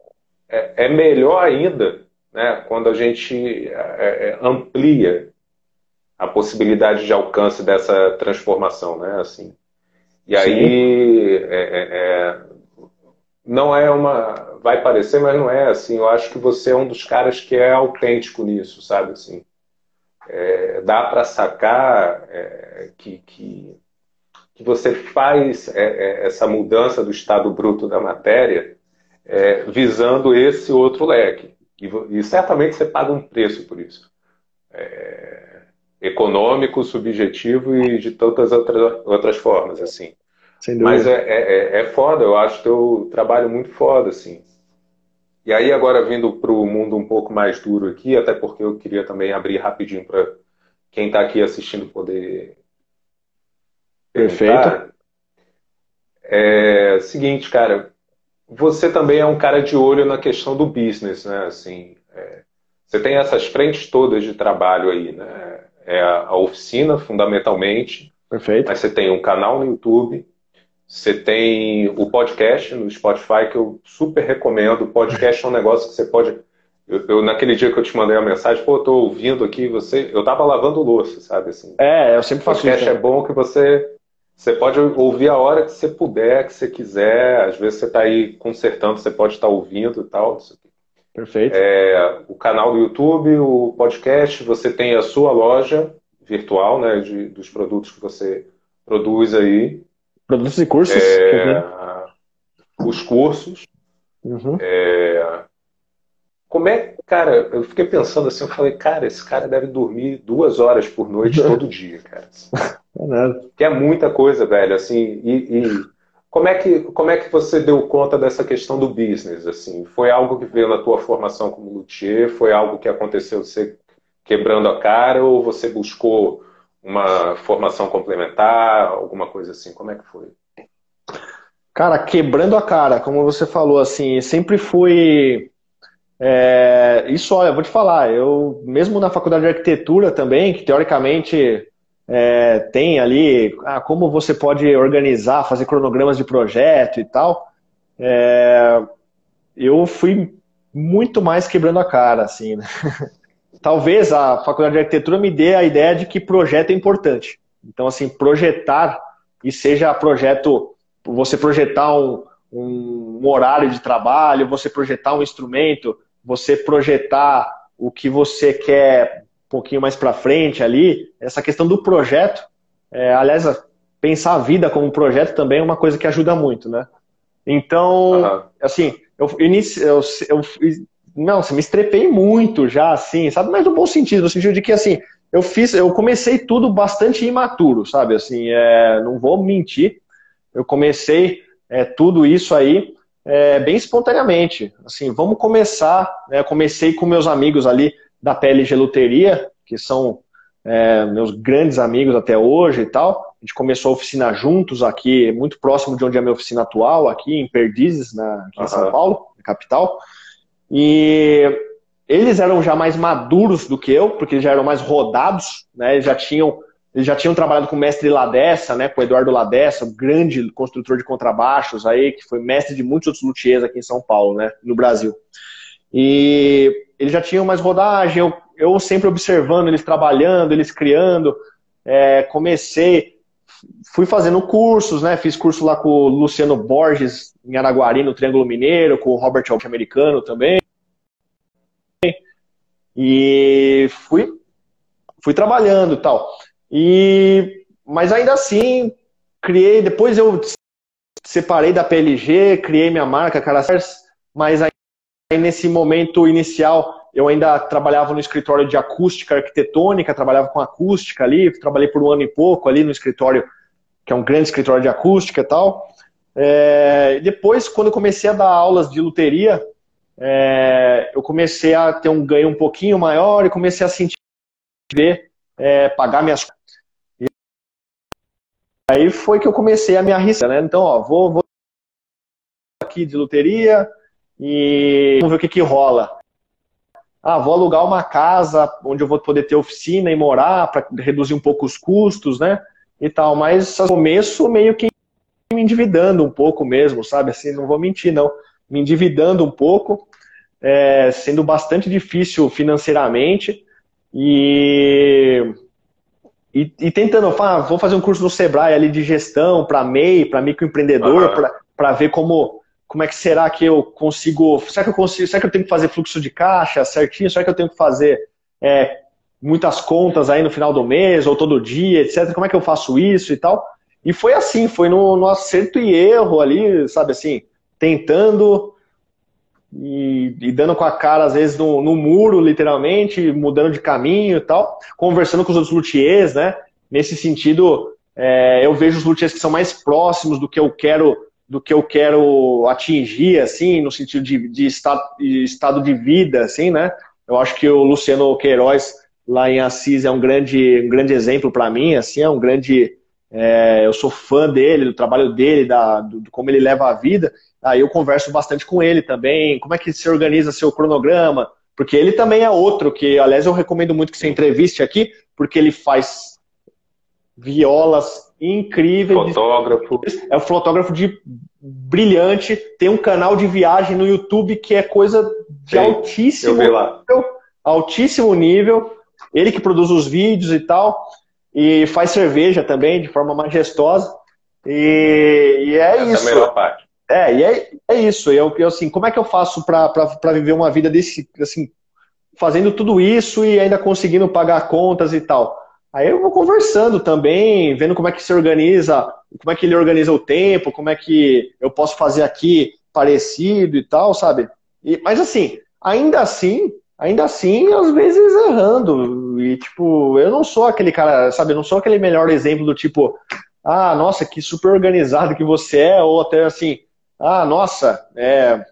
é, é, melhor ainda né, quando a gente é, é, amplia a possibilidade de alcance dessa transformação, né? Assim. E aí é, é, não é uma. Vai parecer, mas não é assim. Eu acho que você é um dos caras que é autêntico nisso, sabe? Assim é, dá para sacar é, que, que, que, você faz é, é, essa mudança do estado bruto da matéria é, visando esse outro leque. E, e, certamente você paga um preço por isso. é, econômico, subjetivo e de tantas outras, outras formas, assim. Mas é, é, é foda, eu acho teu trabalho muito foda, assim. E aí, agora vindo para o mundo um pouco mais duro aqui, até porque eu queria também abrir rapidinho para quem está aqui assistindo poder. Perfeito. É seguinte, cara, você também é um cara de olho na questão do business, né? Assim, é, você tem essas frentes todas de trabalho aí, né? É a, a oficina, fundamentalmente. Perfeito. Mas você tem um canal no YouTube, você tem o podcast no Spotify, que eu super recomendo. O podcast é um negócio que você pode. Eu, eu, naquele dia que eu te mandei a mensagem, pô, eu tô ouvindo aqui você. Eu tava lavando louça, sabe? Assim, é, eu sempre faço isso. O podcast é bom que você. Você pode ouvir a hora que você puder, que você quiser. Às vezes você está aí consertando, você pode estar tá ouvindo e tal. Perfeito. É, o canal do YouTube, o podcast, você tem a sua loja virtual, né, de, dos produtos que você produz aí. Produtos e cursos. É, os cursos. Uhum. É, como é, cara, eu fiquei pensando assim, eu falei, cara, esse cara deve dormir duas horas por noite todo dia, cara. É nada. Que é muita coisa, velho, assim, e, e, como é que como é que você deu conta dessa questão do business, assim? Foi algo que veio na tua formação como luthier? Foi algo que aconteceu você quebrando a cara ou você buscou uma formação complementar, alguma coisa assim? Como é que foi? Cara, quebrando a cara, como você falou, assim, sempre fui. É, isso, olha, vou te falar, eu, mesmo na faculdade de arquitetura também, que teoricamente é, tem ali ah, como você pode organizar, fazer cronogramas de projeto e tal, é, eu fui muito mais quebrando a cara, assim, né? talvez a faculdade de arquitetura me dê a ideia de que projeto é importante. Então, assim, projetar e seja projeto, você projetar um, um, horário de trabalho, você projetar um instrumento, você projetar o que você quer um pouquinho mais para frente ali, essa questão do projeto, é, aliás, pensar a vida como um projeto também é uma coisa que ajuda muito, né? Então, uhum. assim, eu, inici, eu, eu não, você me estrepei muito já, assim, sabe? Mas no bom sentido, no sentido de que, assim, eu fiz, eu comecei tudo bastante imaturo, sabe? Assim, é, não vou mentir, eu comecei é, tudo isso aí é, bem espontaneamente. Assim, vamos começar. Né? Comecei com meus amigos ali da PLG Luteria, que são é, meus grandes amigos até hoje e tal. A gente começou a oficina juntos aqui, muito próximo de onde é a minha oficina atual, aqui em Perdizes, na, aqui uhum. em São Paulo, na capital. E eles eram já mais maduros do que eu, porque eles já eram mais rodados, né? Eles já tinham, eles já tinham trabalhado com o mestre Ladessa, né? Com o Eduardo Ladessa, o grande construtor de contrabaixos aí, que foi mestre de muitos outros luthiers aqui em São Paulo, né? No Brasil. E eles já tinham mais rodagem, eu, eu sempre observando eles trabalhando, eles criando. É, comecei, fui fazendo cursos, né? Fiz curso lá com o Luciano Borges em Araguari, no Triângulo Mineiro, com o Robert Americano também. E fui, fui trabalhando tal. E, mas ainda assim, criei, depois eu separei da PLG, criei minha marca Caracers, mas aí nesse momento inicial eu ainda trabalhava no escritório de acústica arquitetônica, trabalhava com acústica ali, trabalhei por um ano e pouco ali no escritório, que é um grande escritório de acústica e tal. É, depois, quando eu comecei a dar aulas de luteria, é, eu comecei a ter um ganho um pouquinho maior e comecei a sentir ver é, pagar minhas e aí foi que eu comecei a me arriscar, né? Então, ó, vou, vou aqui de luteria e vamos ver o que que rola. Ah, vou alugar uma casa onde eu vou poder ter oficina e morar para reduzir um pouco os custos, né? E tal, mas no começo meio que me endividando um pouco mesmo, sabe? Assim, não vou mentir, não me endividando um pouco, é, sendo bastante difícil financeiramente e, e, e tentando, ah, vou fazer um curso no Sebrae ali de gestão para MEI, para microempreendedor, uhum. para ver como, como é que será que eu consigo, será que eu consigo, será que eu tenho que fazer fluxo de caixa certinho, será que eu tenho que fazer é, muitas contas aí no final do mês ou todo dia, etc. Como é que eu faço isso e tal? E foi assim, foi no, no acerto e erro ali, sabe assim, tentando e, e, dando com a cara, às vezes, no, no, muro, literalmente, mudando de caminho e tal, conversando com os outros luthiers, né? Nesse sentido, é, eu vejo os luthiers que são mais próximos do que eu quero do que eu quero atingir, assim, no sentido de, de estado, de estado de vida, assim, né? Eu acho que o Luciano Queiroz, lá em Assis, é um grande, um grande exemplo para mim, assim, é um grande... É, eu sou fã dele, do trabalho dele, da, do, do, como ele leva a vida. Aí eu converso bastante com ele também, como é que se organiza seu cronograma, porque ele também é outro que, aliás, eu recomendo muito que você entreviste aqui, porque ele faz violas incríveis. Fotógrafo. É um fotógrafo de brilhante, tem um canal de viagem no YouTube que é coisa de Sim, altíssimo nível, altíssimo nível. Ele que produz os vídeos e tal, e faz cerveja também de forma majestosa. E, e é Essa isso. É a melhor parte. É, e é, é isso. Eu, eu, assim, como é que eu faço para viver uma vida desse, assim, fazendo tudo isso e ainda conseguindo pagar contas e tal? Aí eu vou conversando também, vendo como é que se organiza, como é que ele organiza o tempo, como é que eu posso fazer aqui parecido e tal, sabe? E, mas assim, ainda assim, ainda assim, às vezes errando. E tipo, eu não sou aquele cara, sabe? Eu não sou aquele melhor exemplo do tipo, ah, nossa, que super organizado que você é, ou até assim, ah, nossa, é,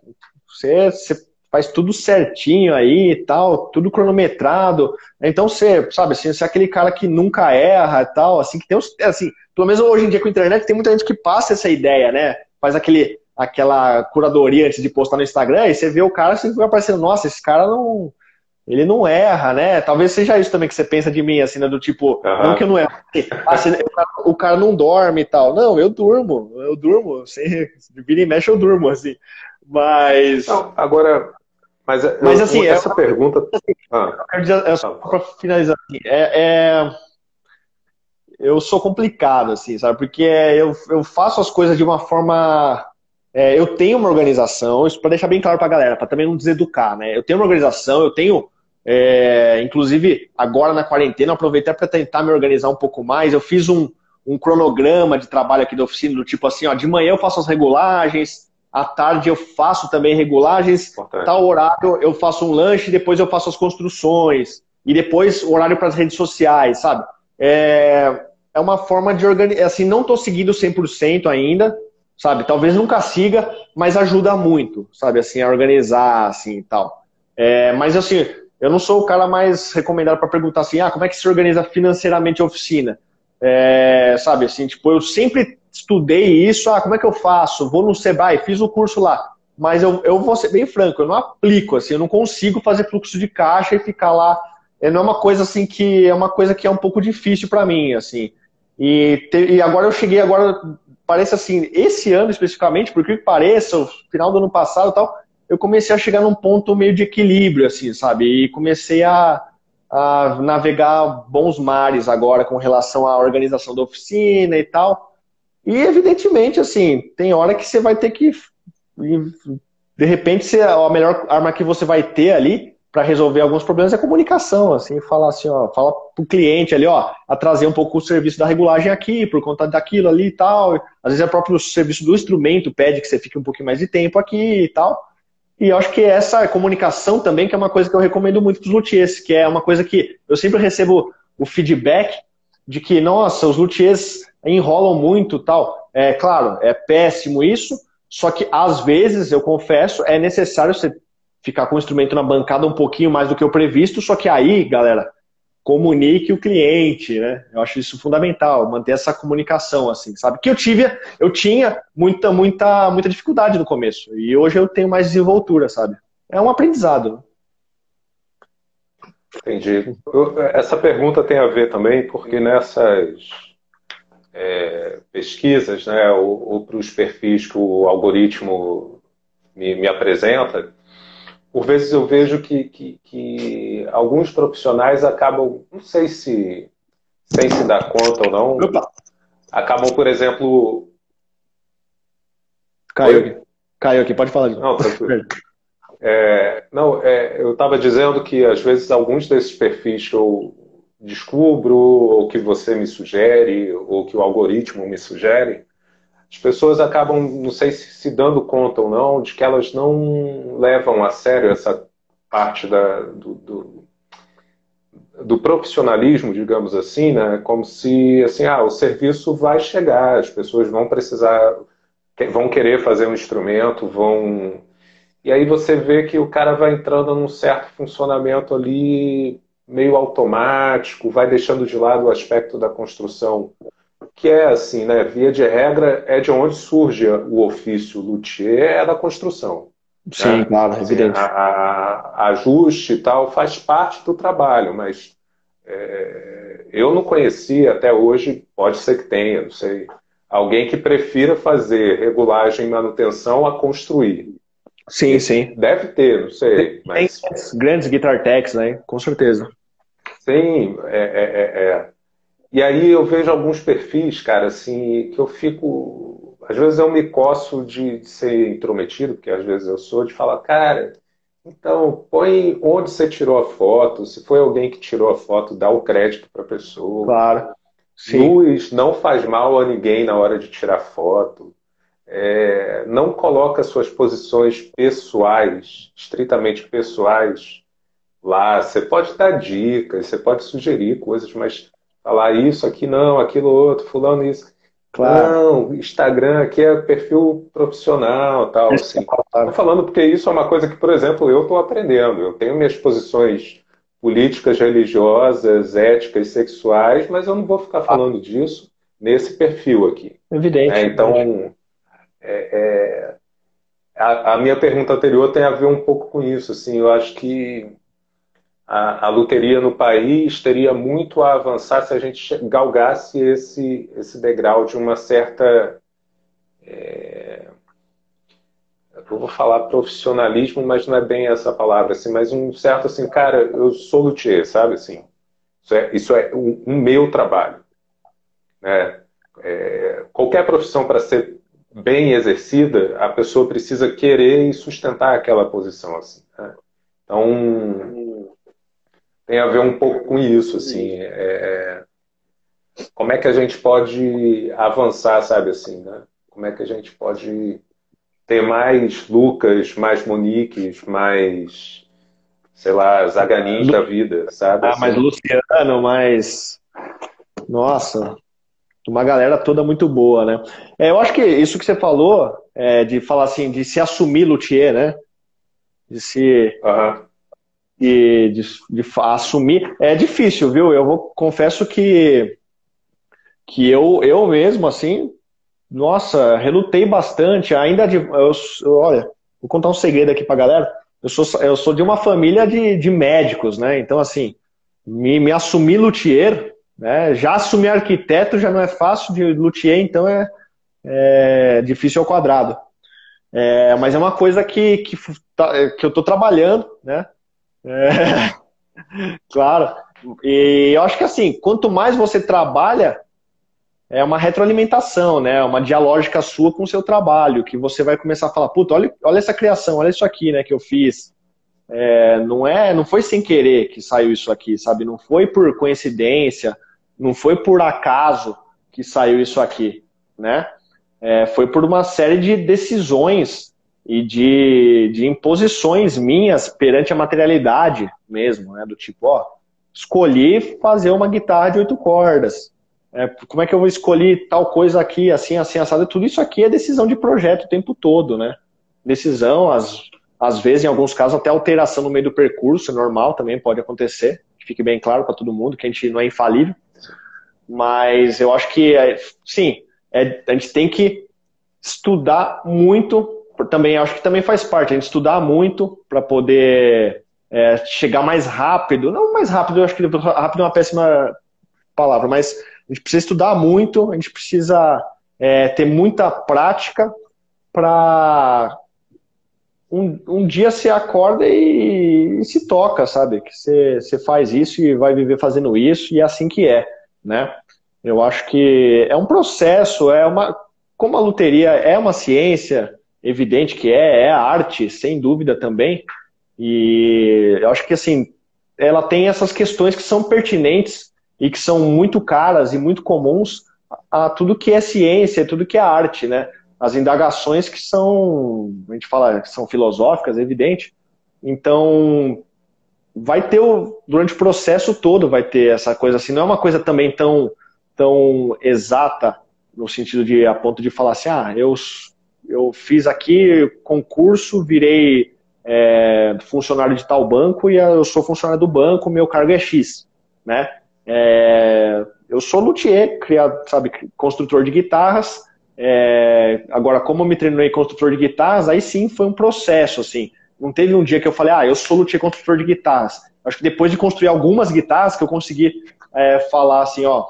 você, você faz tudo certinho aí e tal, tudo cronometrado. Então você, sabe, assim, você é aquele cara que nunca erra e tal, assim, que tem uns, assim, pelo menos hoje em dia com a internet tem muita gente que passa essa ideia, né? Faz aquele, aquela curadoria antes de postar no Instagram e você vê o cara assim, vai aparecendo, nossa, esse cara não, ele não erra, né? Talvez seja isso também que você pensa de mim, assim, né? Do tipo, uhum. não que eu não erro. Assim, o cara não dorme e tal. Não, eu durmo, eu durmo. Assim, vira e mexe, eu durmo, assim. Mas. Não, agora, mas, Mas eu, assim, essa é, pergunta. Ah, é só para finalizar assim, é, é, eu sou complicado, assim, sabe? Porque eu, eu faço as coisas de uma forma. É, eu tenho uma organização, isso para deixar bem claro para a galera, para também não deseducar, né? Eu tenho uma organização, eu tenho. É, inclusive, agora na quarentena, aproveitei para tentar me organizar um pouco mais. Eu fiz um, um cronograma de trabalho aqui da oficina, do tipo assim, ó, de manhã eu faço as regulagens, à tarde eu faço também regulagens, Importante. tal horário eu faço um lanche, depois eu faço as construções, e depois o horário para as redes sociais, sabe? É, é uma forma de organizar, assim, não estou seguindo 100% ainda, sabe? Talvez nunca siga, mas ajuda muito, sabe? Assim, a organizar, assim, e tal. É, mas, assim, eu não sou o cara mais recomendado para perguntar assim, ah, como é que se organiza financeiramente a oficina? É, sabe, assim, tipo, eu sempre estudei isso, ah, como é que eu faço? Vou no Sebrae, fiz o curso lá. Mas eu, eu vou ser bem franco, eu não aplico, assim, eu não consigo fazer fluxo de caixa e ficar lá. É, não é uma coisa assim que é uma coisa que é um pouco difícil para mim, assim. E, te, e agora eu cheguei agora, parece assim, esse ano especificamente, por que pareça, o final do ano passado e tal, eu comecei a chegar num ponto meio de equilíbrio, assim, sabe? E comecei a, a navegar bons mares agora com relação à organização da oficina e tal. E, evidentemente, assim, tem hora que você vai ter que. De repente, a melhor arma que você vai ter ali para resolver alguns problemas é comunicação, assim, falar assim, ó, fala pro cliente ali, ó, a trazer um pouco o serviço da regulagem aqui, por conta daquilo ali e tal. Às vezes é o próprio serviço do instrumento pede que você fique um pouquinho mais de tempo aqui e tal. E acho que essa comunicação também, que é uma coisa que eu recomendo muito para os luthiers, que é uma coisa que eu sempre recebo o feedback de que, nossa, os luthiers enrolam muito tal. É claro, é péssimo isso, só que às vezes, eu confesso, é necessário você ficar com o instrumento na bancada um pouquinho mais do que o previsto, só que aí, galera, comunique o cliente, né? Eu acho isso fundamental, manter essa comunicação, assim, sabe? Que eu tive, eu tinha muita, muita, muita dificuldade no começo, e hoje eu tenho mais desenvoltura, sabe? É um aprendizado. Entendi. Eu, essa pergunta tem a ver também, porque nessas é, pesquisas, né, ou, ou para os perfis que o algoritmo me, me, apresenta, por vezes eu vejo que, que, que, alguns profissionais acabam, não sei se sem se dar conta ou não, Opa. acabam, por exemplo. Caiu aqui. Caiu aqui, pode falar. Não, tranquilo. É, não, é, eu estava dizendo que às vezes alguns desses perfis que eu descubro, ou que você me sugere, ou que o algoritmo me sugere, as pessoas acabam, não sei se se dando conta ou não, de que elas não levam a sério essa parte da, do, do, do profissionalismo, digamos assim, né? Como se assim, ah, o serviço vai chegar, as pessoas vão precisar, vão querer fazer um instrumento, vão e aí você vê que o cara vai entrando num certo funcionamento ali meio automático, vai deixando de lado o aspecto da construção, que é assim, né? Via de regra, é de onde surge o ofício luthier, é da construção. Sim, né? claro, assim, evidente. A, a, ajuste e tal faz parte do trabalho, mas é, eu não conheci até hoje, pode ser que tenha, não sei, alguém que prefira fazer regulagem e manutenção a construir. Sim, sim. Deve ter, não sei. Mas... Tem grandes guitar techs, né? Com certeza. Sim, é, é, é, é, E aí eu vejo alguns perfis, cara, assim, que eu fico. Às vezes eu me coço de ser intrometido, porque às vezes eu sou, de falar, cara, então põe onde você tirou a foto, se foi alguém que tirou a foto, dá o crédito para a pessoa. Claro. Sim. Luz não faz mal a ninguém na hora de tirar foto é, não coloca suas posições pessoais, estritamente pessoais, lá. Você pode dar dicas, você pode sugerir coisas, mas falar isso aqui não, aquilo outro, fulano isso. Claro. Não, Instagram aqui é perfil profissional, tal. Assim. Estou falando porque isso é uma coisa que, por exemplo, eu estou aprendendo. Eu tenho minhas posições políticas, religiosas, éticas, sexuais, mas eu não vou ficar falando disso nesse perfil aqui. Evidente. É, então, é, é, a, a, minha pergunta anterior tem a ver um pouco com isso. Assim, eu acho que a, a loteria no país teria muito a avançar se a gente galgasse esse, esse degrau de uma certa. É, eu vou falar profissionalismo, mas não é bem essa palavra, assim, mas um certo assim, cara, eu sou luthier, sabe assim? Isso é, isso é um, um meu trabalho. Né? É, qualquer profissão para ser bem exercida, a pessoa precisa querer e sustentar aquela posição. Assim, né? Então, tem a ver um pouco com isso. Assim, é, como é que a gente pode avançar, sabe assim, né? Como é que a gente pode ter mais Lucas, mais Moniques, mais, sei lá, Zaganins da vida, sabe? Ah, assim. mais Luciano, mais... Nossa, uma galera toda muito boa, né? É, eu acho que isso que você falou, é, de falar assim, de se assumir luthier, né? De se. Uhum. De, de, de, assumir. É difícil, viu? Eu vou, confesso que. Que eu, eu mesmo, assim. Nossa, relutei bastante. Ainda de. Eu, eu, olha, vou contar um segredo aqui pra galera. Eu sou, eu sou de uma família de, de médicos, né? Então, assim, me, me assumir luthier né? Já assumir arquiteto já não é fácil, de luthier então é, é difícil ao quadrado. É, mas é uma coisa que, que, tá, que eu estou trabalhando, né? É, claro. E eu acho que assim, quanto mais você trabalha, é uma retroalimentação, né? Uma dialógica sua com o seu trabalho, que você vai começar a falar, puta, olha, olha essa criação, olha isso aqui, né, que eu fiz. É, não é, não foi sem querer que saiu isso aqui, sabe? Não foi por coincidência, não foi por acaso que saiu isso aqui, né? É, foi por uma série de decisões e de, de imposições minhas perante a materialidade mesmo, né? Do tipo, ó, escolhi fazer uma guitarra de oito cordas. É, como é que eu vou escolher tal coisa aqui, assim, assim, assado? Tudo isso aqui é decisão de projeto o tempo todo, né? Decisão, às, às vezes, em alguns casos, até alteração no meio do percurso, normal também, pode acontecer. Que fique bem claro para todo mundo que a gente não é infalível. Mas eu acho que, é, sim, é, a gente tem que estudar muito, também acho que também faz parte, a gente estudar muito para poder é, chegar mais rápido. Não mais rápido, eu acho que rápido é uma péssima palavra, mas a gente precisa estudar muito, a gente precisa é, ter muita prática para um, um dia você acorda e, e, se toca, sabe? Que você, você faz isso e vai viver fazendo isso, e é assim que é né? Eu acho que é um processo, é uma, como a luteria é uma ciência, evidente que é, é arte, sem dúvida também. E eu acho que assim, ela tem essas questões que são pertinentes e que são muito caras e muito comuns a tudo que é ciência, tudo que é arte, né? As indagações que são, a gente fala, que são filosóficas, é evidente. Então, vai ter, o, durante o processo todo, vai ter essa coisa assim, não é uma coisa também tão, tão exata, no sentido de, a ponto de falar assim, ah, eu, eu fiz aqui concurso, virei é, funcionário de tal banco e eu sou funcionário do banco, meu cargo é X, né? É, eu sou luthier, criado, sabe, construtor de guitarras. É, agora, como eu me treinei construtor de guitarras, aí sim foi um processo, assim. Não teve um dia que eu falei, ah, eu sou luthier construtor de guitarras. Acho que depois de construir algumas guitarras que eu consegui é, falar assim, ó,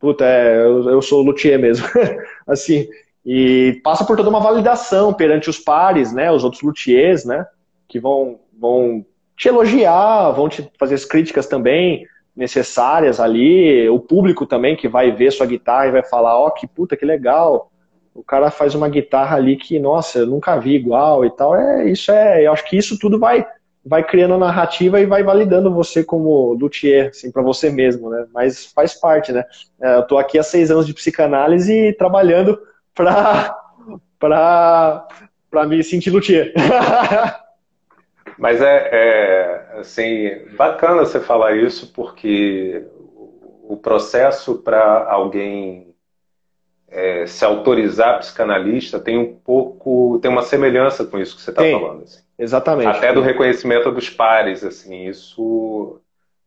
puta, é, eu, eu sou luthier mesmo. assim, e passa por toda uma validação perante os pares, né, os outros luthiers, né, que vão, vão te elogiar, vão te fazer as críticas também necessárias ali, o público também que vai ver sua guitarra e vai falar, ó, oh, que puta, que legal, o cara faz uma guitarra ali que, nossa, eu nunca vi igual e tal, é, isso é, eu acho que isso tudo vai vai criando a narrativa e vai validando você como luthier, assim, para você mesmo, né? Mas faz parte, né? É, eu tô aqui há seis anos de psicanálise trabalhando para para para me sentir luthier. Mas é, é, assim, bacana você falar isso, porque o processo para alguém é, se autorizar psicanalista tem um pouco, tem uma semelhança com isso que você está falando. Assim. Exatamente. Até do reconhecimento dos pares, assim, isso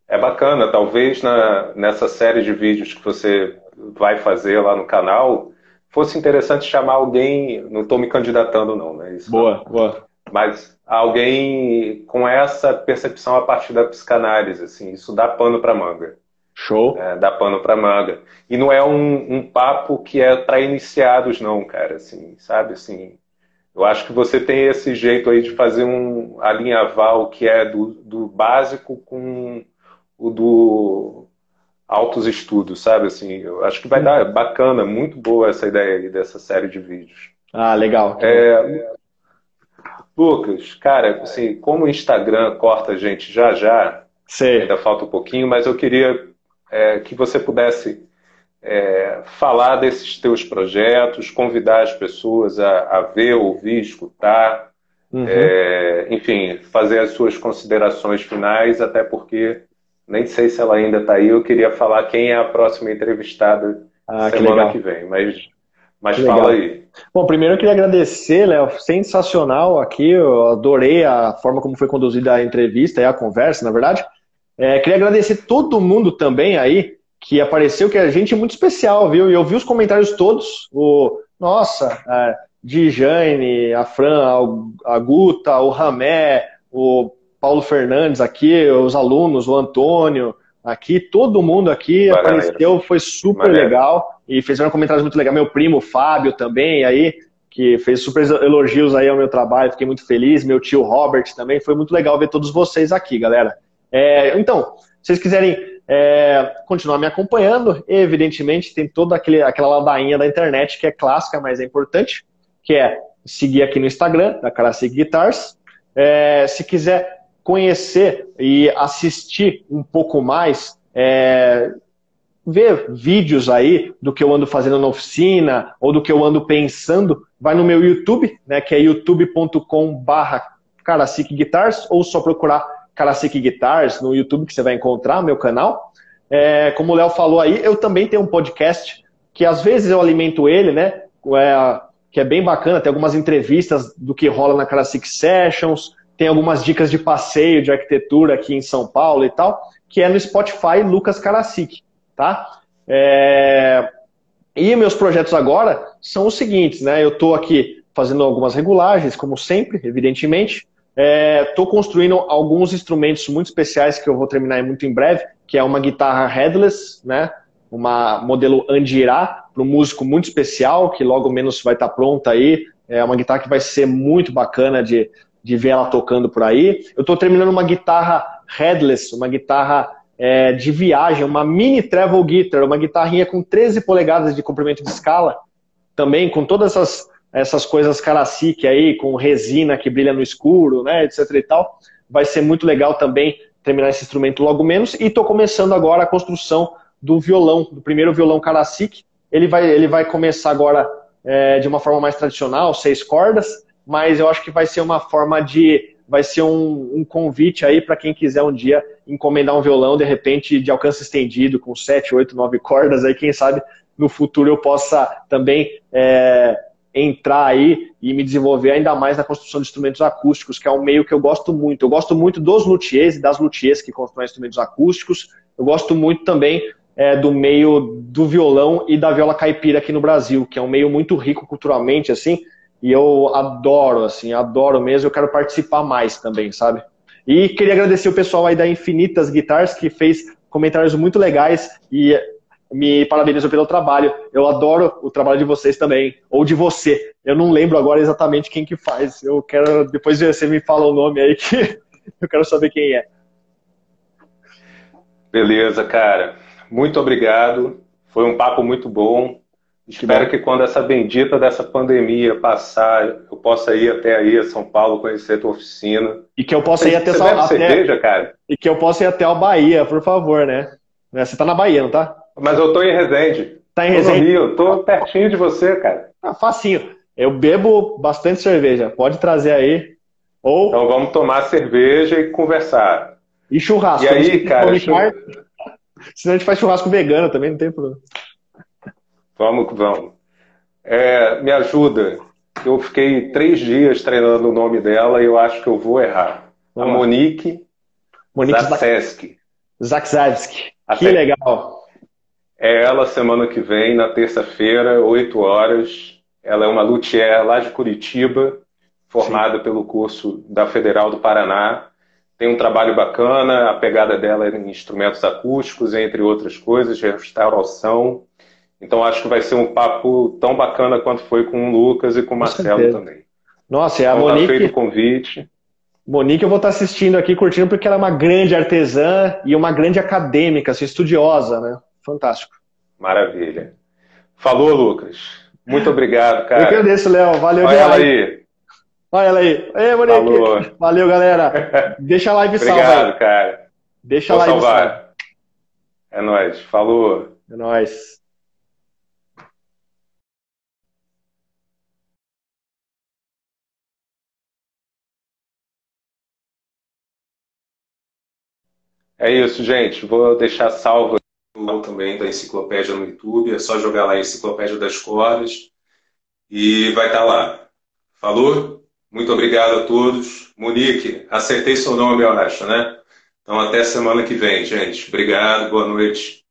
é bacana. Talvez na, nessa série de vídeos que você vai fazer lá no canal, fosse interessante chamar alguém, não estou me candidatando não, né? Isso boa, não. boa mas alguém com essa percepção a partir da psicanálise, assim, isso dá pano para manga. Show. É, dá pano para manga. E não é um, um papo que é para iniciados, não, cara, assim, sabe, assim. Eu acho que você tem esse jeito aí de fazer um alinhavar o que é do, do básico com o do altos estudos, sabe? Assim, eu acho que vai dar bacana, muito boa essa ideia aí dessa série de vídeos. Ah, legal. É, Lucas, cara, assim, como o Instagram corta a gente já já, Sei. ainda falta um pouquinho, mas eu queria é, que você pudesse é, falar desses teus projetos, convidar as pessoas a, a ver, ouvir, escutar, uhum. é, enfim, fazer as suas considerações finais, até porque nem sei se ela ainda está aí. Eu queria falar quem é a próxima entrevistada ah, semana que, que vem, mas mas Legal. fala aí. Bom, primeiro eu queria agradecer, Léo, sensacional aqui, eu adorei a forma como foi conduzida a entrevista e a conversa, na verdade. É, queria agradecer todo mundo também aí que apareceu, que a gente é muito especial, viu? E eu vi os comentários todos, o nossa, é, de Jane, a Fran, a Guta, o Ramé, o Paulo Fernandes aqui, os alunos, o Antônio, aqui, todo mundo aqui apareceu, foi super legal e fizeram comentários muito legais. Meu primo, Fábio, também, aí, que fez super elogios aí ao meu trabalho, fiquei muito feliz. Meu tio Robert também, foi muito legal ver todos vocês aqui, galera. É, então, se vocês quiserem é, continuar me acompanhando, evidentemente tem toda aquele, aquela ladainha da internet que é clássica, mas é importante, que é seguir aqui no Instagram, da Classic Guitars. É, se quiser conhecer e assistir um pouco mais, é, ver vídeos aí do que eu ando fazendo na oficina ou do que eu ando pensando, vai no meu YouTube, né, que é youtube.com barra Guitars, ou só procurar Karasik Guitars no YouTube que você vai encontrar meu canal. É, como o Léo falou aí, eu também tenho um podcast que às vezes eu alimento ele, né, é, que é bem bacana, tem algumas entrevistas do que rola na Karasik Sessions, tem algumas dicas de passeio de arquitetura aqui em São Paulo e tal, que é no Spotify Lucas Karasik tá? É... E meus projetos agora são os seguintes, né? Eu estou aqui fazendo algumas regulagens, como sempre, evidentemente. Estou é, construindo alguns instrumentos muito especiais que eu vou terminar muito em breve, que é uma guitarra headless, né? Uma modelo Andirá, para um músico muito especial, que logo menos vai estar tá pronta aí. É uma guitarra que vai ser muito bacana de, de ver ela tocando por aí. Eu estou terminando uma guitarra headless, uma guitarra é, de viagem, uma mini travel guitar, uma guitarrinha com 13 polegadas de comprimento de escala, também com todas essas, essas coisas Karasik aí, com resina que brilha no escuro, né, etc e tal. Vai ser muito legal também terminar esse instrumento logo menos. E estou começando agora a construção do violão, do primeiro violão Karasik. ele vai, ele vai começar agora é, de uma forma mais tradicional, seis cordas, mas eu acho que vai ser uma forma de. Vai ser um, um convite aí para quem quiser um dia encomendar um violão, de repente, de alcance estendido, com sete, oito, nove cordas, aí quem sabe no futuro eu possa também é, entrar aí e me desenvolver ainda mais na construção de instrumentos acústicos, que é um meio que eu gosto muito. Eu gosto muito dos luthiers e das luthiers que constroem instrumentos acústicos. Eu gosto muito também é, do meio do violão e da viola caipira aqui no Brasil, que é um meio muito rico culturalmente, assim, e eu adoro, assim, adoro mesmo, eu quero participar mais também, sabe? E queria agradecer o pessoal aí da Infinitas Guitars, que fez comentários muito legais e me parabenizou pelo trabalho. Eu adoro o trabalho de vocês também, ou de você. Eu não lembro agora exatamente quem que faz. Eu quero, depois você me fala o nome aí, que eu quero saber quem é. Beleza, cara. Muito obrigado. Foi um papo muito bom. Espero que quando essa bendita dessa pandemia passar, eu possa ir até aí a São Paulo conhecer a tua oficina. E que eu possa ir até Você bebe cerveja, cara? E que eu possa ir até a Bahia, por favor, né? Você tá na Bahia, não tá? Mas eu tô em Resende. Tá em Resende? Tô Rio, tô pertinho de você, cara. Ah, facinho. Eu bebo bastante cerveja. Pode trazer aí. Ou... Então vamos tomar cerveja e conversar. E churrasco. E aí, cara? Senão a gente faz churrasco vegano também, não tem problema. Vamos, vamos. É, me ajuda. Eu fiquei três dias treinando o nome dela e eu acho que eu vou errar. Vamos a Monique, Monique. Zakzewski. Que legal. É ela semana que vem, na terça-feira, 8 horas. Ela é uma luthier lá de Curitiba, formada Sim. pelo curso da Federal do Paraná tem um trabalho bacana, a pegada dela é em instrumentos acústicos, entre outras coisas, restauração. Então acho que vai ser um papo tão bacana quanto foi com o Lucas e com o Marcelo também. Nossa, e a então, tá Monique. Tá feito o convite. Monique, eu vou estar assistindo aqui, curtindo, porque ela é uma grande artesã e uma grande acadêmica, assim, estudiosa, né? Fantástico. Maravilha. Falou, Lucas. Muito obrigado, cara. Eu que agradeço, Léo. Valeu, Olha ela aí. Olha ela aí. Ei, Monique. Falou. Valeu, galera. Deixa a live salva. Obrigado, cara. Deixa Vou a live salvar. salva. É nóis. Falou. É nóis. É isso, gente. Vou deixar salvo também da enciclopédia no YouTube. É só jogar lá Enciclopédia das Cordas e vai estar tá lá. Falou? Muito obrigado a todos. Monique, acertei seu nome, eu acho, né? Então até semana que vem, gente. Obrigado, boa noite.